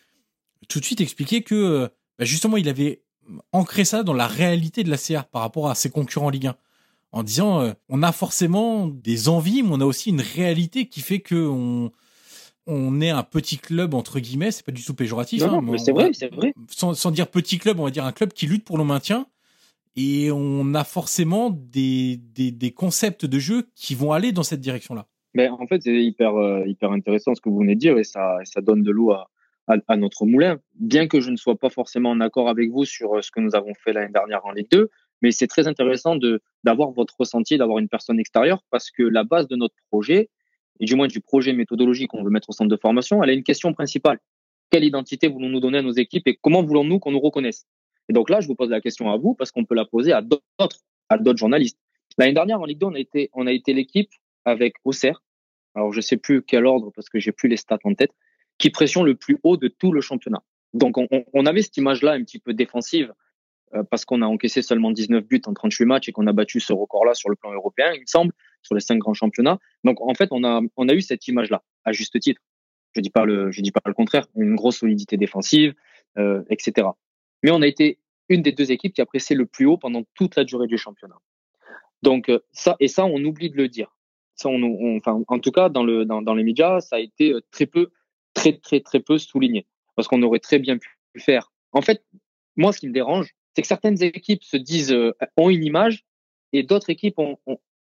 tout de suite expliqué que bah, justement il avait ancré ça dans la réalité de la CA par rapport à ses concurrents en Ligue 1 en disant on a forcément des envies mais on a aussi une réalité qui fait que on on est un petit club entre guillemets, c'est pas du tout péjoratif. Non, hein, non, mais c'est vrai, c'est vrai. Sans, sans dire petit club, on va dire un club qui lutte pour le maintien. Et on a forcément des, des, des concepts de jeu qui vont aller dans cette direction-là. Mais en fait, c'est hyper, euh, hyper intéressant ce que vous venez de dire et ça, ça donne de l'eau à, à, à notre moulin. Bien que je ne sois pas forcément en accord avec vous sur euh, ce que nous avons fait l'année dernière en Ligue 2, mais c'est très intéressant de d'avoir votre ressenti, d'avoir une personne extérieure parce que la base de notre projet, et du moins du projet méthodologique qu'on veut mettre au centre de formation, elle a une question principale. Quelle identité voulons-nous donner à nos équipes et comment voulons-nous qu'on nous reconnaisse? Et donc là, je vous pose la question à vous parce qu'on peut la poser à d'autres, à d'autres journalistes. L'année dernière en Ligue 2, on a été, on a été l'équipe avec Auxerre. Alors je sais plus quel ordre parce que j'ai plus les stats en tête, qui pression le plus haut de tout le championnat. Donc on, on- avait cette image-là un petit peu défensive euh, parce qu'on a encaissé seulement 19 buts en 38 matchs et qu'on a battu ce record-là sur le plan européen, il me semble, sur les cinq grands championnats. Donc en fait, on a on a eu cette image-là à juste titre. Je dis pas le je dis pas le contraire, une grosse solidité défensive, euh, etc. Mais on a été une des deux équipes qui a pressé le plus haut pendant toute la durée du championnat. Donc euh, ça et ça, on oublie de le dire. Ça, enfin, en tout cas, dans le dans, dans les médias, ça a été euh, très peu, très très très peu souligné parce qu'on aurait très bien pu faire. En fait, moi, ce qui me dérange, c'est que certaines équipes se disent ont une image et d'autres équipes ont,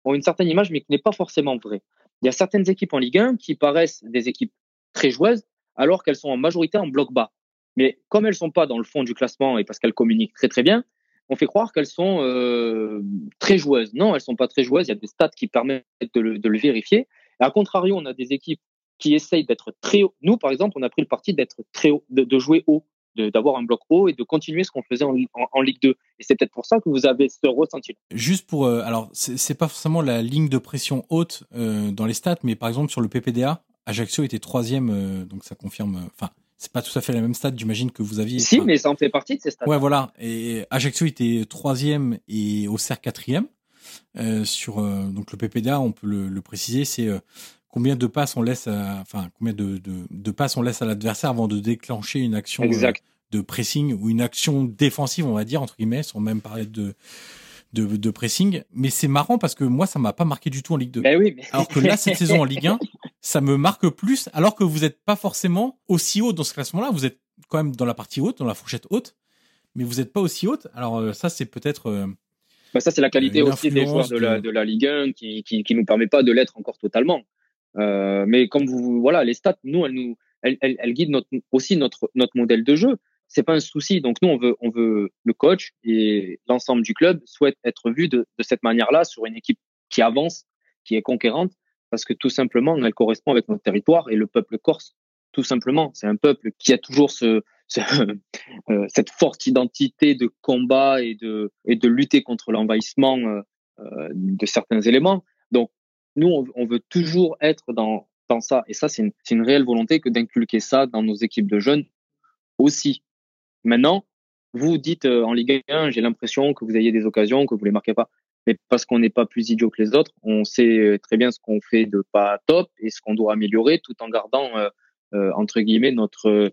ont une certaine image, mais qui n'est pas forcément vraie. Il y a certaines équipes en Ligue 1 qui paraissent des équipes très joueuses, alors qu'elles sont en majorité en bloc bas. Mais comme elles sont pas dans le fond du classement et parce qu'elles communiquent très très bien, on fait croire qu'elles sont euh, très joueuses. Non, elles sont pas très joueuses. Il y a des stats qui permettent de le, de le vérifier. À contrario, on a des équipes qui essayent d'être très haut. Nous, par exemple, on a pris le parti d'être très haut, de, jouer haut, d'avoir un bloc haut et de continuer ce qu'on faisait en, en, en Ligue 2. Et c'est peut-être pour ça que vous avez ce ressenti. Juste pour, euh, alors c'est pas forcément la ligne de pression haute euh, dans les stats, mais par exemple sur le PPDA, Ajaccio était troisième, euh, donc ça confirme. euh, Enfin, c'est pas tout à fait la même stat, j'imagine que vous aviez. Si, mais ça en fait partie de ces stats. Ouais, voilà. Et Ajaccio était troisième et Auxerre quatrième. Euh, sur donc le PPDA, on peut le, le préciser, c'est combien de passes on laisse, à, enfin combien de, de, de passes on laisse à l'adversaire avant de déclencher une action euh, Exact. de pressing ou une action défensive, on va dire entre guillemets, sans même parler de de, de pressing. Mais c'est marrant parce que moi, ça m'a pas marqué du tout en Ligue 2. Ben oui, mais... Alors que là, cette saison en Ligue 1, ça me marque plus, alors que vous n'êtes pas forcément aussi haut dans ce classement-là. Vous êtes quand même dans la partie haute, dans la fourchette haute, mais vous n'êtes pas aussi haute. Alors euh, ça, c'est peut-être. euh, Bah, ça, c'est la qualité aussi des joueurs la, de la Ligue 1 qui, qui, qui nous permet pas de l'être encore totalement. Euh, mais comme vous, voilà, les stats, nous, elles nous, elles, elles, elles guident notre, aussi notre, notre modèle de jeu. C'est pas un souci. Donc nous, on veut, on veut le coach et l'ensemble du club souhaite être vu de, de cette manière-là sur une équipe qui avance, qui est conquérante, parce que tout simplement, elle correspond avec notre territoire et le peuple corse. Tout simplement, c'est un peuple qui a toujours ce, euh, cette forte identité de combat et de et de lutter contre l'envahissement euh, de certains éléments. Donc nous, on, veut toujours être dans dans ça, et ça c'est une une réelle volonté que d'inculquer ça dans nos équipes de jeunes aussi. Maintenant, vous dites euh, en Ligue 1, j'ai l'impression que vous ayez des occasions, que vous les marquez pas. Mais parce qu'on n'est pas plus idiot que les autres, on sait euh, très bien ce qu'on fait de pas top et ce qu'on doit améliorer, tout en gardant euh, euh, entre guillemets notre euh,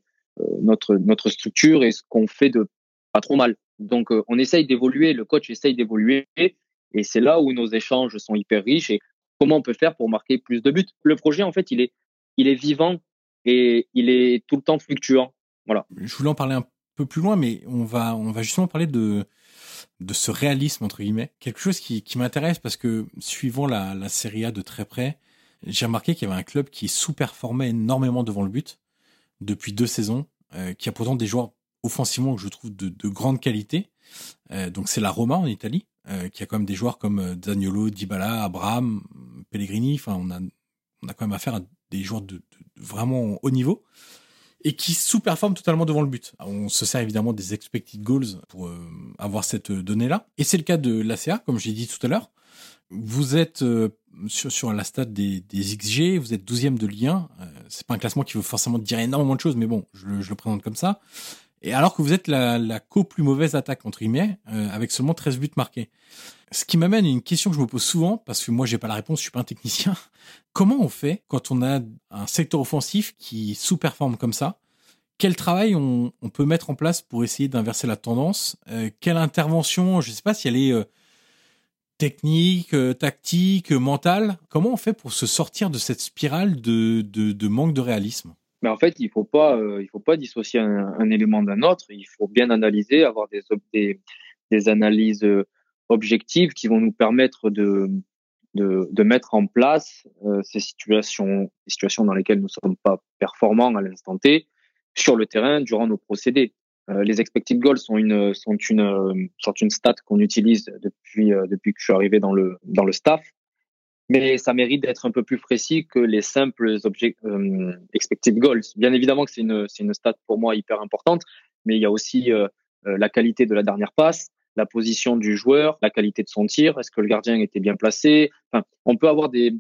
notre notre structure et ce qu'on fait de pas trop mal. Donc euh, on essaye d'évoluer, le coach essaye d'évoluer et c'est là où nos échanges sont hyper riches et comment on peut faire pour marquer plus de buts. Le projet en fait, il est il est vivant et il est tout le temps fluctuant. Voilà. je voulais en parler un peu plus loin, mais on va, on va justement parler de, de ce réalisme, entre guillemets. Quelque chose qui, m'intéresse parce que, suivant la, la Serie A de très près, j'ai remarqué qu'il y avait un club qui sous-performait énormément devant le but depuis deux saisons, euh, qui a pourtant des joueurs offensivement que je trouve de, de grande qualité. Euh, donc c'est la Roma en Italie, euh, qui a quand même des joueurs comme euh, Zaniolo, Dybala, Abraham, Pellegrini. Enfin, on a, on a quand même affaire à des joueurs de, de- de vraiment haut niveau et qui sous-performent totalement devant le but. On se sert évidemment des expected goals pour euh, avoir cette donnée-là. Et c'est le cas de l'ACA, comme j'ai dit tout à l'heure. Vous êtes euh, sur, sur la stade des, des XG, vous êtes 12e de Ligue 1. Euh, c'est pas un classement qui veut forcément dire énormément de choses, mais bon, je je le présente comme ça. Et alors que vous êtes la, la co-plus mauvaise attaque, entre guillemets, euh, avec seulement 13 buts marqués. Ce qui m'amène à une question que je me pose souvent, parce que moi j'ai pas la réponse, je suis pas un technicien. Comment on fait quand on a un secteur offensif qui sous-performe comme ça? Quel travail on, peut mettre en place pour essayer d'inverser la tendance? Euh, Quelle intervention Je sais pas si elle est euh, technique, tactique, mentale. Comment on fait pour se sortir de cette spirale de, manque de réalisme? Mais en fait, il faut euh, faut pas dissocier un, élément d'un autre. Il faut bien analyser, avoir des, des, analyses euh, objectives qui vont nous permettre de, de, mettre en place ces situations, situations dans lesquelles nous sommes pas performants à l'instant T sur le terrain durant nos procédés. Euh, les expected goals sont une sont une euh, sont une stat qu'on utilise depuis euh, depuis que je suis arrivé dans le dans le staff, mais ça mérite d'être un peu plus précis que les simples objets expected goals. Bien évidemment que c'est une c'est une stat pour moi hyper importante, mais il y a aussi la qualité de la dernière passe, la position du joueur, la qualité de son tir, est-ce que le gardien était bien placé? Enfin, on peut avoir des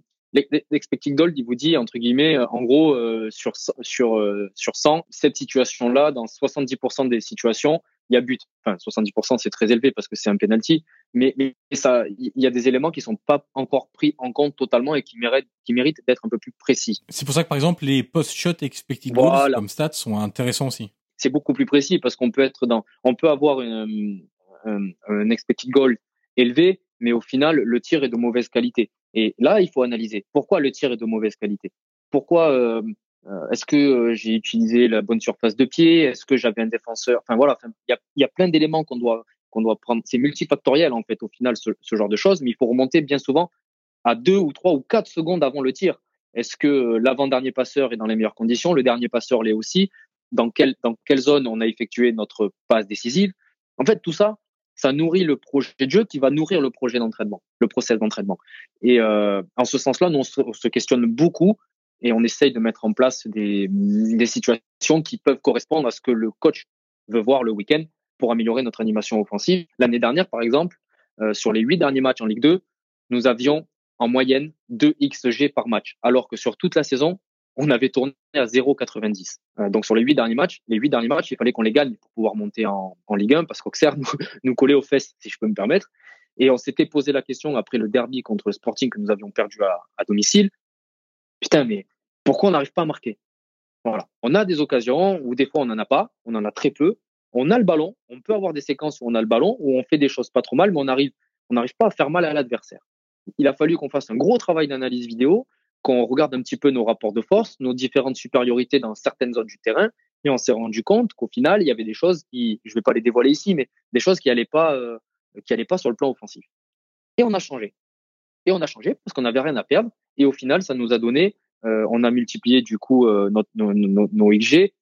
l'expected goal, il vous dit entre guillemets, euh, en gros euh, sur sur euh, sur 100, cette situation-là, dans 70% des situations, il y a but. Enfin, 70% c'est très élevé parce que c'est un penalty, mais, mais ça, il y a des éléments qui sont pas encore pris en compte totalement et qui méritent qui méritent d'être un peu plus précis. C'est pour ça que par exemple les post-shot expected goals comme stats sont intéressants aussi. C'est beaucoup plus précis parce qu'on peut être dans, on peut avoir une, un, un expected goal élevé, mais au final le tir est de mauvaise qualité. Et là, il faut analyser pourquoi le tir est de mauvaise qualité? Pourquoi euh, euh est-ce que euh, j'ai utilisé la bonne surface de pied? Est-ce que j'avais un défenseur? Enfin voilà, il y, a, plein d'éléments qu'on doit qu'on doit prendre. C'est multifactoriel en fait au final ce, ce, genre de choses, mais il faut remonter bien souvent à deux ou trois ou quatre secondes avant le tir. Est-ce que l'avant-dernier passeur est dans les meilleures conditions? Le dernier passeur l'est aussi Dans quelle dans quelle zone on a effectué notre passe décisive? En fait, tout ça, ça nourrit le projet de jeu qui va nourrir le projet d'entraînement, le process d'entraînement. Et euh, en ce sens-là, nous, on se, questionne beaucoup et on essaye de mettre en place des, des situations qui peuvent correspondre à ce que le coach veut voir le week-end pour améliorer notre animation offensive. L'année dernière, par exemple, euh, sur les huit derniers matchs en Ligue 2, nous avions en moyenne 2 XG par match, alors que sur toute la saison, on avait tourné à 0,90. Euh, donc sur les huit derniers matchs, les huit derniers matchs, il fallait qu'on les gagne pour pouvoir monter en, Ligue 1 parce qu'Auxerre nous, nous collait aux fesses, si je peux me permettre. Et on s'était posé la question après le derby contre le Sporting que nous avions perdu à, à domicile. Putain, mais pourquoi on n'arrive pas à marquer? Voilà. On a des occasions où des fois on n'en a pas, on en a très peu. On a le ballon, on peut avoir des séquences où on a le ballon, où on fait des choses pas trop mal, mais on arrive, on n'arrive pas à faire mal à l'adversaire. Il a fallu qu'on fasse un gros travail d'analyse vidéo qu'on regarde un petit peu nos rapports de force, nos différentes supériorités dans certaines zones du terrain, et on s'est rendu compte qu'au final, il y avait des choses qui, je vais pas les dévoiler ici, mais des choses qui allaient pas, euh, qui allaient pas sur le plan offensif. Et on a changé. Et on a changé parce qu'on n'avait rien à perdre. Et au final, ça nous a donné, euh, on a multiplié du coup euh, notre, nos, nos, XG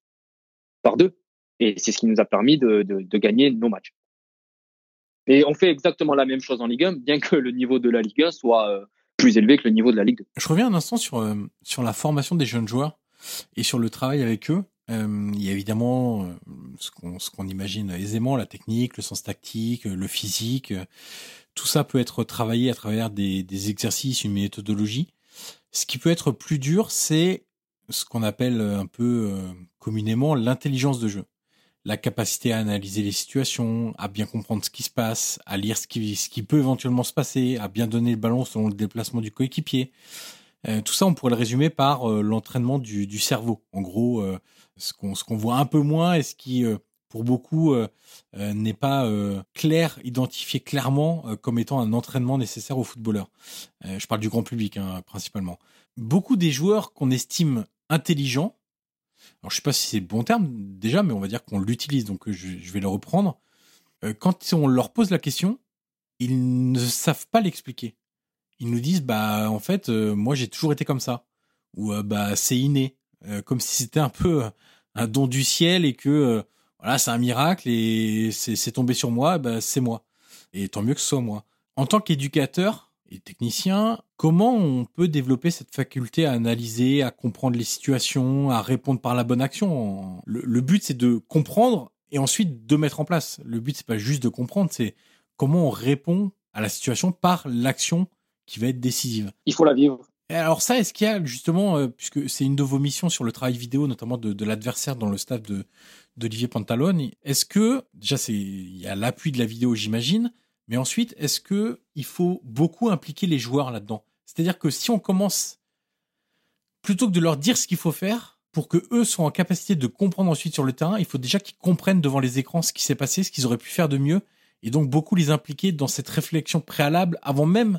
par deux. Et c'est ce qui nous a permis de, gagner nos matchs. Et on fait exactement la même chose en Ligue 1, bien que le niveau de la Ligue 1 soit euh, plus élevé que le niveau de la Ligue 2. Je reviens un instant sur, la formation des jeunes joueurs et sur le travail avec eux. Il y a évidemment ce qu'on imagine aisément, la technique, le sens tactique, le physique. tout ça peut être travaillé à travers des exercices, une méthodologie. Ce qui peut être plus dur, c'est ce qu'on appelle un peu communément l'intelligence de jeu la capacité à analyser les situations, à bien comprendre ce qui se passe, à lire ce qui, peut éventuellement se passer, à bien donner le ballon selon le déplacement du coéquipier. Euh, tout ça, on pourrait le résumer par euh, l'entraînement du, cerveau. En gros, euh, ce qu'on ce qu'on voit un peu moins et ce qui, pour beaucoup, n'est pas clair, identifié clairement comme étant un entraînement nécessaire aux footballeurs. je parle du grand public, hein, principalement. Beaucoup des joueurs qu'on estime intelligents alors je sais pas si c'est le bon terme déjà, mais on va dire qu'on l'utilise, donc je, vais le reprendre. Euh, quand on leur pose la question, ils ne savent pas l'expliquer. Ils nous disent bah en fait euh, moi j'ai toujours été comme ça ou euh, bah c'est inné, comme si c'était un peu un don du ciel et que voilà c'est un miracle et c'est tombé sur moi, bah c'est moi. Et tant mieux que ce soit moi. En tant qu'éducateur, et technicien, comment on peut développer cette faculté à analyser, à comprendre les situations, à répondre par la bonne action? Le, but, c'est de comprendre et ensuite de mettre en place. Le but, c'est pas juste de comprendre, c'est comment on répond à la situation par l'action qui va être décisive. Il faut la vivre. Et alors ça, est-ce qu'il y a justement, euh, puisque c'est une de vos missions sur le travail vidéo, notamment de, de l'adversaire dans le staff de d'Olivier Pantalone, est-ce que déjà c'est il y a l'appui de la vidéo, j'imagine, mais ensuite, est-ce que il faut beaucoup impliquer les joueurs là-dedans? C'est-à-dire que si on commence plutôt que de leur dire ce qu'il faut faire pour que eux soient en capacité de comprendre ensuite sur le terrain, il faut déjà qu'ils comprennent devant les écrans ce qui s'est passé, ce qu'ils auraient pu faire de mieux et donc beaucoup les impliquer dans cette réflexion préalable avant même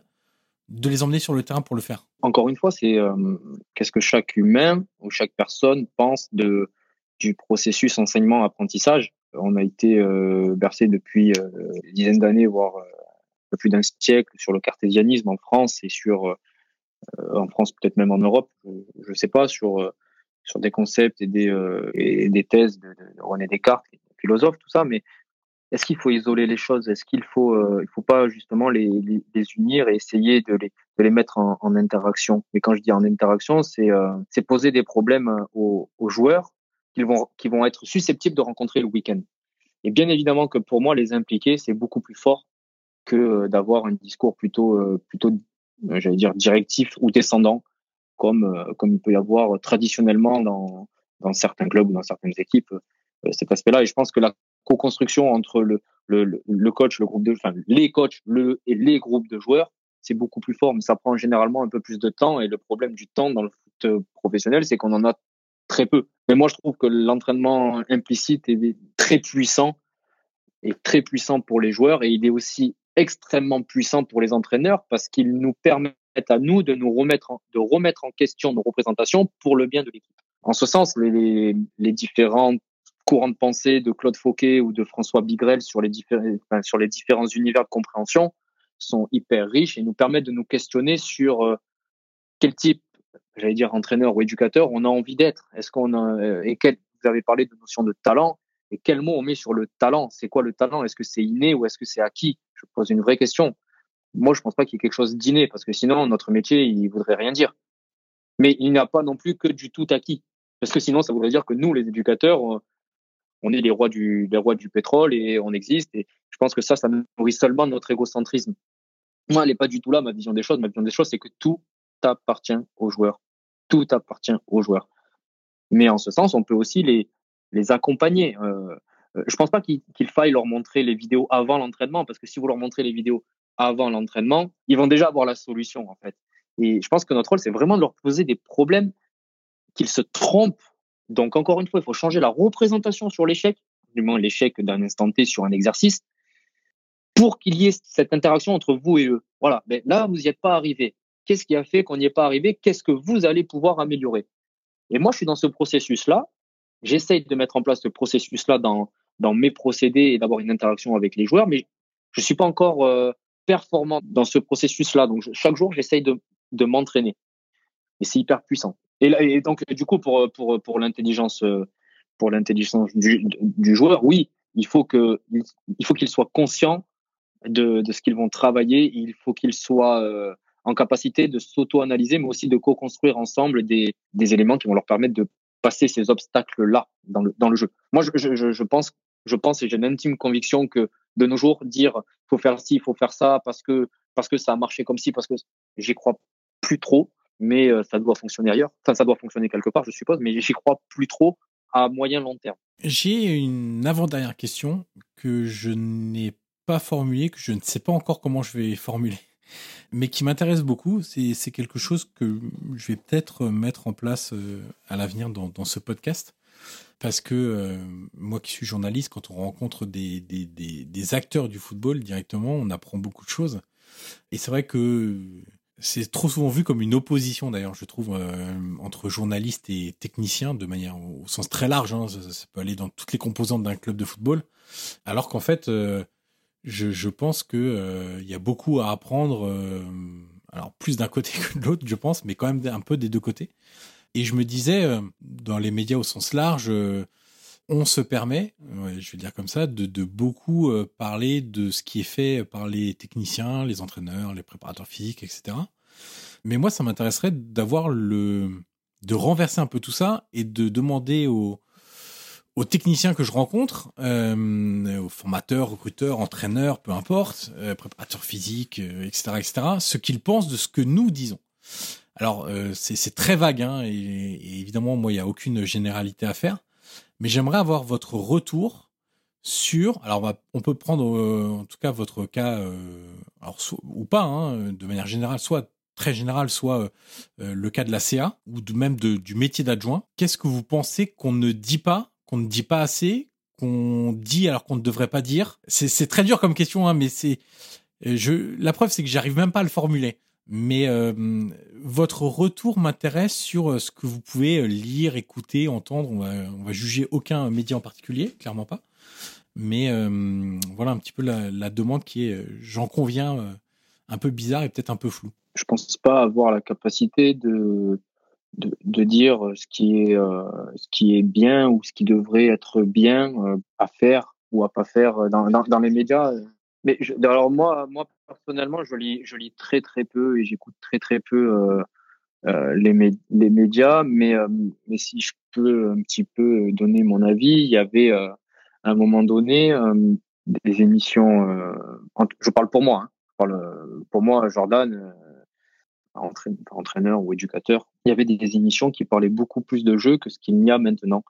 de les emmener sur le terrain pour le faire. Encore une fois, c'est euh, qu'est-ce que chaque humain ou chaque personne pense de du processus enseignement-apprentissage. On a été euh, bercé depuis euh, une dizaine d'années, voire euh, plus d'un siècle, sur le cartésianisme en France et sur, euh, en France peut-être même en Europe, je ne sais pas, sur sur des concepts et des et des thèses de, de René Descartes, philosophe, tout ça. Mais est-ce qu'il faut isoler les choses? Est-ce qu'il faut il faut pas justement les, les, les, unir et essayer de les de les mettre en, en interaction? Et quand je dis en interaction, c'est c'est poser des problèmes aux, aux joueurs qui vont, qui vont être susceptibles de rencontrer le week-end. Et bien évidemment que pour moi, les impliquer, c'est beaucoup plus fort que euh, d'avoir un discours plutôt, euh, plutôt, euh, j'allais dire, directif ou descendant, comme, comme il peut y avoir traditionnellement dans, dans certains clubs ou dans certaines équipes, cet aspect-là. Et je pense que la co-construction entre le, le, le coach, le groupe de, enfin, les coachs, le, et les groupes de joueurs, c'est beaucoup plus fort, mais ça prend généralement un peu plus de temps. Et le problème du temps dans le foot professionnel, c'est qu'on en a très peu. Mais moi, je trouve que l'entraînement implicite est très puissant, et très puissant pour les joueurs, et il est aussi extrêmement puissant pour les entraîneurs parce qu'il nous permet à nous de nous remettre en, de remettre en question nos représentations pour le bien de l'équipe. En ce sens, les, les différents courants de pensée de Claude Fauquet ou de François Bigrel sur les sur les différents univers de compréhension sont hyper riches et nous permettent de nous questionner sur euh, quel type j'allais dire entraîneur ou éducateur, on a envie d'être. Est-ce qu'on a euh, et quel, vous avez parlé de notion de talent et quel mot on met sur le talent? C'est quoi le talent? Est-ce que c'est inné ou est-ce que c'est acquis? Je pose une vraie question. Moi, je pense pas qu'il y ait quelque chose d'inné parce que sinon notre métier il voudrait rien dire. Mais il n'y a pas non plus que du tout acquis parce que sinon ça voudrait dire que nous les éducateurs on est les rois du les rois du pétrole et on existe et je pense que ça ça nourrit seulement notre égocentrisme. Moi, elle n'est pas du tout là ma vision des choses. Ma vision des choses, c'est que tout appartient aux joueurs tout appartient aux joueurs. Mais en ce sens, on peut aussi les, les accompagner. Euh, euh je pense pas qu'il faille leur montrer les vidéos avant l'entraînement, parce que si vous leur montrez les vidéos avant l'entraînement, ils vont déjà avoir la solution en fait. Et je pense que notre rôle, c'est vraiment de leur poser des problèmes qu'ils se trompent. Donc encore une fois, il faut changer la représentation sur l'échec, du moins l'échec d'un instant T sur un exercice, pour qu'il y ait cette interaction entre vous et eux. Voilà. Mais là, vous n'y êtes pas arrivé. Qu'est-ce qui a fait qu'on n'y est pas arrivé? Qu'est-ce que vous allez pouvoir améliorer? Et moi, je suis dans ce processus-là. J'essaye de mettre en place ce processus-là dans, dans mes procédés et d'avoir une interaction avec les joueurs, mais je suis pas encore euh, performant dans ce processus-là. Donc, chaque jour, j'essaye de, de m'entraîner. Et c'est hyper puissant. Et, là, et donc, du coup, pour, pour, pour l'intelligence, pour l'intelligence du, du joueur, oui, il faut que, il faut qu'il soit conscient de, de ce qu'ils vont travailler. Il faut qu'il soit euh, en capacité de s'auto-analyser, mais aussi de co-construire ensemble des, des éléments qui vont leur permettre de passer ces obstacles-là dans le, dans le jeu. Moi, je, je, pense, je pense et j'ai une intime conviction que de nos jours, dire faut faire ci, il faut faire ça parce que parce que ça a marché comme ci, parce que j'y crois plus trop, mais euh, ça doit fonctionner ailleurs. Enfin, ça doit fonctionner quelque part, je suppose, mais j'y crois plus trop à moyen long terme. J'ai une avant-dernière question que je n'ai pas formulée, que je ne sais pas encore comment je vais formuler mais qui m'intéresse beaucoup. C'est quelque chose que je vais peut-être mettre en place euh, à l'avenir dans, ce podcast. Parce que euh, moi qui suis journaliste, quand on rencontre des, acteurs du football directement, on apprend beaucoup de choses. Et c'est vrai que c'est trop souvent vu comme une opposition d'ailleurs, je trouve, euh, entre journalistes et techniciens, de manière au sens très large. Hein, ça, peut aller dans toutes les composantes d'un club de football. Alors qu'en fait, je, je pense que euh, il y a beaucoup à apprendre. Euh, alors plus d'un côté que de l'autre, je pense, mais quand même un peu des deux côtés. Et je me disais, euh, dans les médias au sens large, on se permet, je vais dire comme ça, de, de beaucoup parler de ce qui est fait par les techniciens, les entraîneurs, les préparateurs physiques, etc. Mais moi, ça m'intéresserait d'avoir le, de renverser un peu tout ça et de demander aux, aux techniciens que je rencontre, euh, aux formateurs, recruteurs, entraîneurs, peu importe, euh, préparateurs physiques, euh, etc., etc., ce qu'ils pensent de ce que nous disons. Alors, euh, c'est très vague, hein, et, évidemment, moi, il n'y a aucune généralité à faire, mais j'aimerais avoir votre retour sur, alors on, va, on peut prendre euh, en tout cas votre cas, alors ou pas, hein, de manière générale, soit très général, soit le cas de la CA ou même de, du métier d'adjoint. Qu'est-ce que vous pensez qu'on ne dit pas qu'on ne dit pas assez, qu'on dit alors qu'on ne devrait pas dire C'est très dur comme question, hein, mais c'est la preuve c'est que j'arrive même pas à le formuler. Mais euh, votre retour m'intéresse sur euh, ce que vous pouvez euh, lire, écouter, entendre. On va, va juger aucun média en particulier, clairement pas. Mais voilà un petit peu la, la demande qui est, j'en conviens, un peu bizarre et peut-être un peu flou. Je pense pas avoir la capacité de de, dire ce qui est ce qui est bien ou ce qui devrait être bien à faire ou à pas faire dans, dans, dans les médias. Mais je, alors moi, moi personnellement, je lis, je lis très très peu et j'écoute très très peu euh, euh, les, les médias. Mais euh, mais si je peux un petit peu donner mon avis, il y avait euh, à un moment donné euh, des émissions. je parle pour moi. Hein, je parle pour moi, Jordan, entraîneur, entraîneur ou éducateur. Il y avait des émissions qui parlaient beaucoup plus de jeux que ce qu'il y a maintenant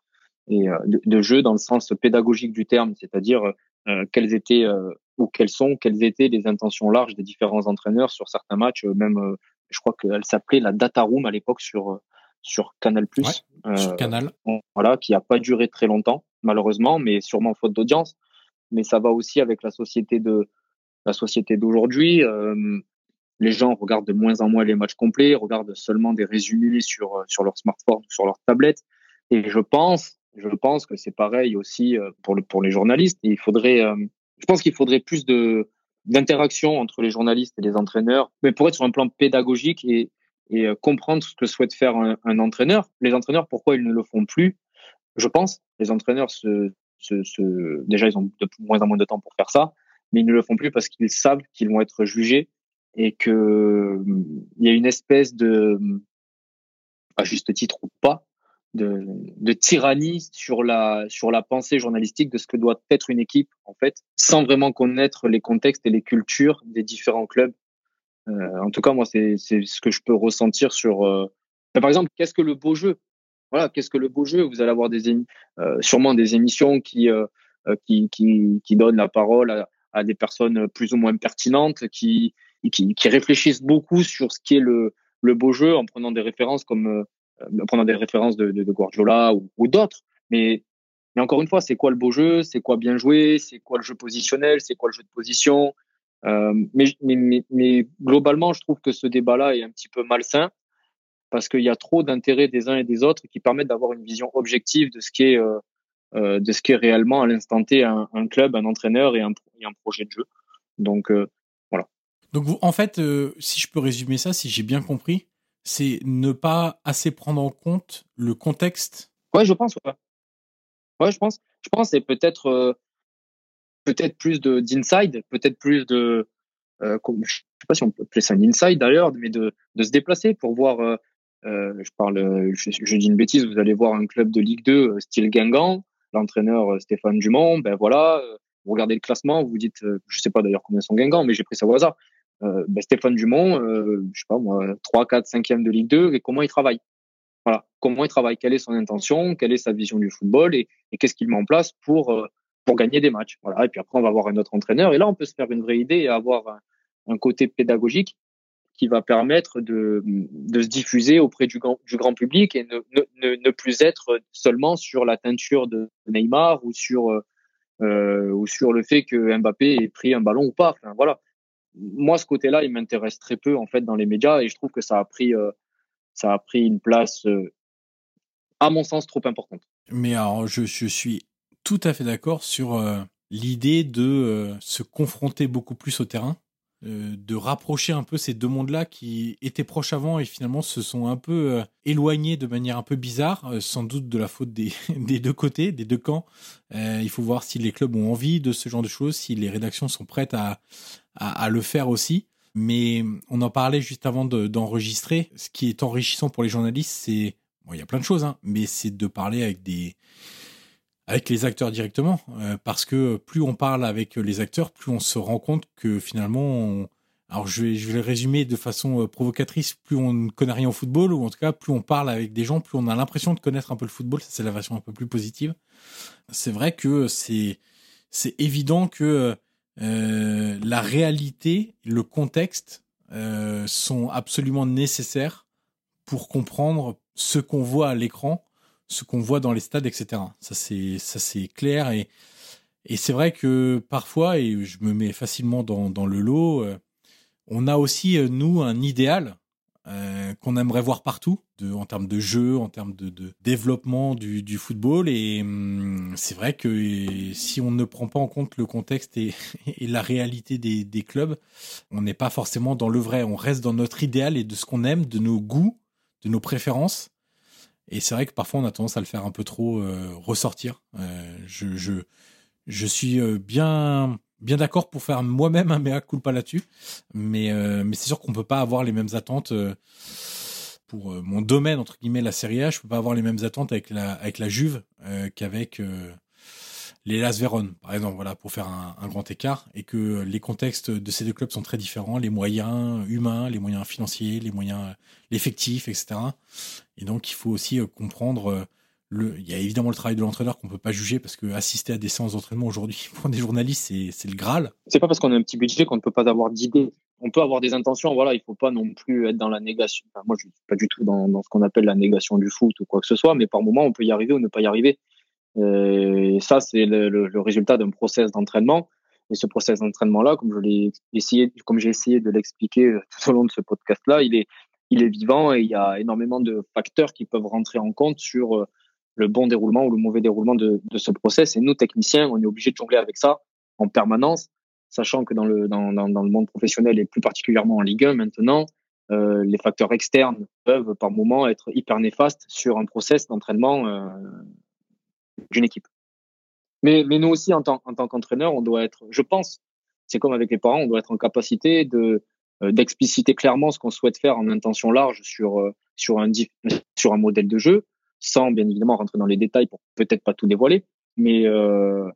et de, de jeux dans le sens pédagogique du terme, c'est-à-dire euh, quelles étaient euh, ou quelles sont, quelles étaient les intentions larges des différents entraîneurs sur certains matchs. Euh, même, je crois qu'elle s'appelait la Data Room à l'époque sur sur Canal+. Ouais, sur Canal. Voilà, qui a pas duré très longtemps, malheureusement, mais sûrement faute d'audience. Mais ça va aussi avec la société de la société d'aujourd'hui. Euh, les gens regardent de moins en moins les matchs complets, regardent seulement des résumés sur sur leur smartphone, sur leur tablette. Et je pense je pense que c'est pareil aussi euh, pour, le, pour les journalistes. il faudrait, euh, je pense qu'il faudrait plus de d'interaction entre les journalistes et les entraîneurs, mais pour être sur un plan pédagogique et, et euh, comprendre ce que souhaite faire un, un, entraîneur. Les entraîneurs, pourquoi ils ne le font plus? Je pense. Les entraîneurs, se, se, se, déjà, ils ont de moins en moins de temps pour faire ça, mais ils ne le font plus parce qu'ils savent qu'ils vont être jugés et que il y a une espèce de, à juste titre ou pas, de, de, tyrannie sur la sur la pensée journalistique de ce que doit être une équipe en fait, sans vraiment connaître les contextes et les cultures des différents clubs. Euh, en tout cas, moi, c'est c'est ce que je peux ressentir sur. Euh... par exemple, qu'est-ce que le beau jeu? Voilà, qu'est-ce que le beau jeu? Vous allez avoir des euh, sûrement des émissions qui euh, euh, qui qui qui donnent la parole à, à, des personnes plus ou moins pertinentes, qui qui, réfléchissent beaucoup sur ce qui est le beau jeu en prenant des références comme euh, prenant des références de, Guardiola ou, d'autres. Mais, mais encore une fois, c'est quoi le beau jeu? C'est quoi bien jouer C'est quoi le jeu positionnel? C'est quoi le jeu de position? Euh, mais, mais, mais, globalement, je trouve que ce débat-là est un petit peu malsain parce qu'il y a trop d'intérêts des uns et des autres qui permettent d'avoir une vision objective de ce qui est euh, de ce qui est réellement à l'instant T un, club, un entraîneur et un, et un projet de jeu. Donc. Donc vous, en fait, euh, si je peux résumer ça, si j'ai bien compris, c'est ne pas assez prendre en compte le contexte. Ouais, je pense. Ouais, je pense. Je pense peut-être euh, peut-être plus de d'inside, peut-être plus de euh, je sais pas si on peut appeler ça un inside d'ailleurs, mais de se déplacer pour voir. Euh, je parle, je, dis une bêtise. Vous allez voir un club de Ligue 2 euh, style Guingamp, l'entraîneur Stéphane Dumont. Ben voilà, vous regardez le classement, vous dites, je sais pas d'ailleurs combien sont Guingamp, mais j'ai pris ça au hasard ben Stéphane Dumont, euh, je sais pas moi, 3, 4, 5e de Ligue 2, et comment il travaille? Voilà, comment il travaille, quelle est son intention, quelle est sa vision du football, et, qu'est-ce qu'il met en place pour euh, pour gagner des matchs? Voilà, et puis après on va avoir un autre entraîneur, et là on peut se faire une vraie idée et avoir un, côté pédagogique qui va permettre de, de se diffuser auprès du grand, public et ne, ne, plus être seulement sur la teinture de Neymar ou sur ou sur le fait que Mbappé ait pris un ballon ou pas. Voilà, moi, ce côté-là, il m'intéresse très peu en fait dans les médias et je trouve que ça a pris, euh, ça a pris une place, euh, à mon sens, trop importante. Mais alors, je, suis tout à fait d'accord sur euh, l'idée de se confronter beaucoup plus au terrain, de rapprocher un peu ces deux mondes-là qui étaient proches avant et finalement se sont un peu éloignés de manière un peu bizarre, sans doute de la faute des, des deux côtés, des deux camps. il faut voir si les clubs ont envie de ce genre de choses, si les rédactions sont prêtes à à, à, le faire aussi. Mais on en parlait juste avant d'enregistrer. Ce qui est enrichissant pour les journalistes, c'est bon, il y a plein de choses, hein, mais c'est de parler avec des avec les acteurs directement, euh, parce que plus on parle avec les acteurs, plus on se rend compte que finalement, alors je vais je vais le résumer de façon euh, provocatrice, plus on ne connaît rien au football, ou en tout cas plus on parle avec des gens, plus on a l'impression de connaître un peu le football. Ça c'est la version un peu plus positive. C'est vrai que c'est c'est évident que euh, la réalité, le contexte euh, sont absolument nécessaires pour comprendre ce qu'on voit à l'écran ce qu'on voit dans les stades, etc. Ça c'est ça c'est clair et et c'est vrai que parfois et je me mets facilement dans, dans le lot, euh, on a aussi nous un idéal euh, qu'on aimerait voir partout, de, en termes de jeu, en termes de, de développement du, du, football. Et hum, c'est vrai que si on ne prend pas en compte le contexte et, et la réalité des, des clubs, on n'est pas forcément dans le vrai. On reste dans notre idéal et de ce qu'on aime, de nos goûts, de nos préférences. Et c'est vrai que parfois on a tendance à le faire un peu trop euh, ressortir. Euh, je, je, je suis euh, bien bien d'accord pour faire moi-même un mea culpa là-dessus, mais mais c'est sûr qu'on peut pas avoir les mêmes attentes pour mon domaine entre guillemets la Serie A. Je peux pas avoir les mêmes attentes avec la avec la Juve qu'avec les Las Véron, par exemple, voilà, pour faire un, grand écart, et que les contextes de ces deux clubs sont très différents, les moyens humains, les moyens financiers, les moyens, l'effectif, etc. Et donc, il faut aussi comprendre le, il y a évidemment le travail de l'entraîneur qu'on peut pas juger parce que assister à des séances d'entraînement aujourd'hui pour des journalistes c'est le graal. C'est pas parce qu'on a un petit budget qu'on ne peut pas avoir d'idées. On peut avoir des intentions, voilà, il faut pas non plus être dans la négation. Moi, je suis pas du tout dans, dans ce qu'on appelle la négation du foot ou quoi que ce soit, mais par moment, on peut y arriver ou ne pas y arriver. Euh, et ça, c'est le, le, le, résultat d'un process d'entraînement. Et ce process d'entraînement-là, comme je l'ai essayé, comme j'ai essayé de l'expliquer tout au long de ce podcast-là, il est, il est vivant et il y a énormément de facteurs qui peuvent rentrer en compte sur euh, le bon déroulement ou le mauvais déroulement de, de ce process. Et nous, techniciens, on est obligé de jongler avec ça en permanence, sachant que dans le, dans, dans le monde professionnel et plus particulièrement en Ligue 1 maintenant, euh, les facteurs externes peuvent par moment être hyper néfastes sur un process d'entraînement euh, d'une équipe. Mais, mais nous aussi, en tant, en tant qu'entraîneur, on doit être, je pense, c'est comme avec les parents, on doit être en capacité de euh, d'expliciter clairement ce qu'on souhaite faire en intention large sur euh, sur un sur un modèle de jeu sans bien évidemment rentrer dans les détails pour peut-être pas tout dévoiler, mais euh,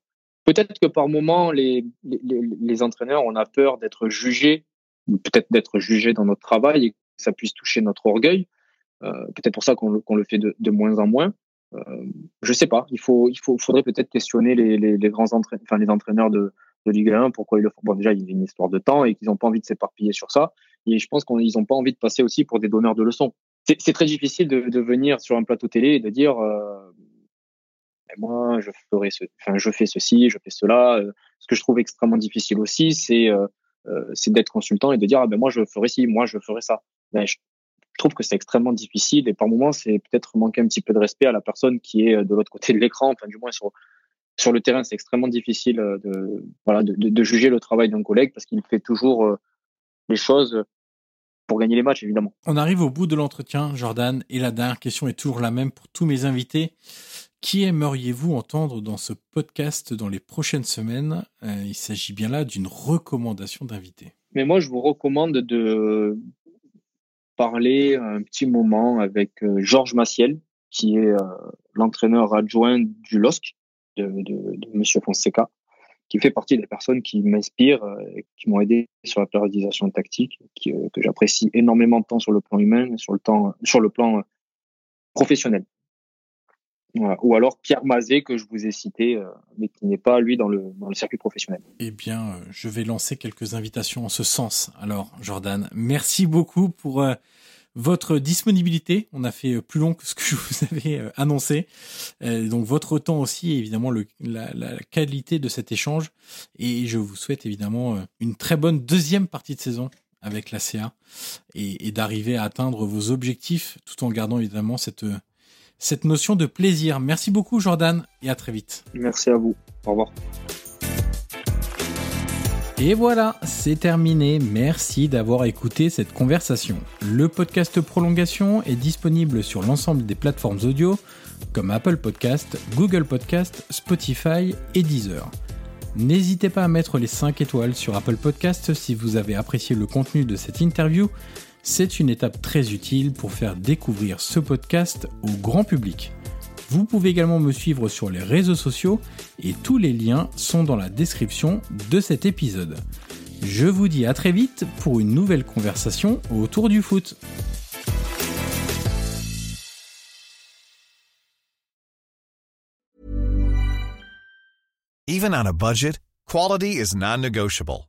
peut-être que par moment les, les, les, entraîneurs on a peur d'être jugés, ou peut-être d'être jugés dans notre travail et que ça puisse toucher notre orgueil. Euh, peut-être pour ça qu'on qu'on le fait de, de, moins en moins. Euh, je sais pas. Il faut, il faut, faudrait peut-être questionner les, les, les grands entraîneurs, enfin les entraîneurs de, de Ligue 1, pourquoi ils le font. Bon, déjà, il y a une histoire de temps et qu'ils n'ont pas envie de s'éparpiller sur ça. Et je pense qu'ils n'ont pas envie de passer aussi pour des donneurs de leçons c'est très difficile de, de, venir sur un plateau télé et de dire euh, moi je ferai ce, enfin je fais ceci, je fais cela. Euh, ce que je trouve extrêmement difficile aussi, c'est euh, euh c'est d'être consultant et de dire ah ben moi je ferai ci, moi je ferai ça. Ben, trouve que c'est extrêmement difficile et par moments c'est peut-être manquer un petit peu de respect à la personne qui est de l'autre côté de l'écran, enfin du moins sur sur le terrain c'est extrêmement difficile de voilà de, de, de juger le travail d'un collègue parce qu'il fait toujours les choses pour gagner les matchs, évidemment. On arrive au bout de l'entretien, Jordan, et la dernière question est toujours la même pour tous mes invités. Qui aimeriez-vous entendre dans ce podcast dans les prochaines semaines? Euh, Il s'agit bien là d'une recommandation d'invité. Mais moi, je vous recommande de parler un petit moment avec euh, Georges Massiel, qui est euh, l'entraîneur adjoint du LOSC de, de, Monsieur Fonseca qui fait partie des personnes qui m'inspirent, euh, et qui m'ont aidé sur la périodisation tactique, que j'apprécie énormément temps sur le plan humain, sur le temps, sur le plan professionnel. Ou alors Pierre Mazet que je vous ai cité, mais qui n'est pas lui dans le circuit professionnel. Eh bien, je vais lancer quelques invitations en ce sens. Alors, Jordan, merci beaucoup pour votre disponibilité. On a fait euh, plus long que ce que je vous avais euh, annoncé. Euh, donc votre temps aussi, évidemment, la, qualité de cet échange. Et je vous souhaite évidemment une très bonne deuxième partie de saison avec la CA et d'arriver à atteindre vos objectifs tout en gardant évidemment cette, cette notion de plaisir. Merci beaucoup Jordan et à très vite. Merci à vous. Au revoir. Et voilà, c'est terminé. Merci d'avoir écouté cette conversation. Le podcast Prolongation est disponible sur l'ensemble des plateformes audio comme Apple Podcast, Google Podcast, Spotify et Deezer. N'hésitez pas à mettre les 5 étoiles sur Apple Podcast si vous avez apprécié le contenu de cette interview. C'est une étape très utile pour faire découvrir ce podcast au grand public. Vous pouvez également me suivre sur les réseaux sociaux et tous les liens sont dans la description de cet épisode. Je vous dis à très vite pour une nouvelle conversation autour du foot. Even on a budget, quality is non-negotiable.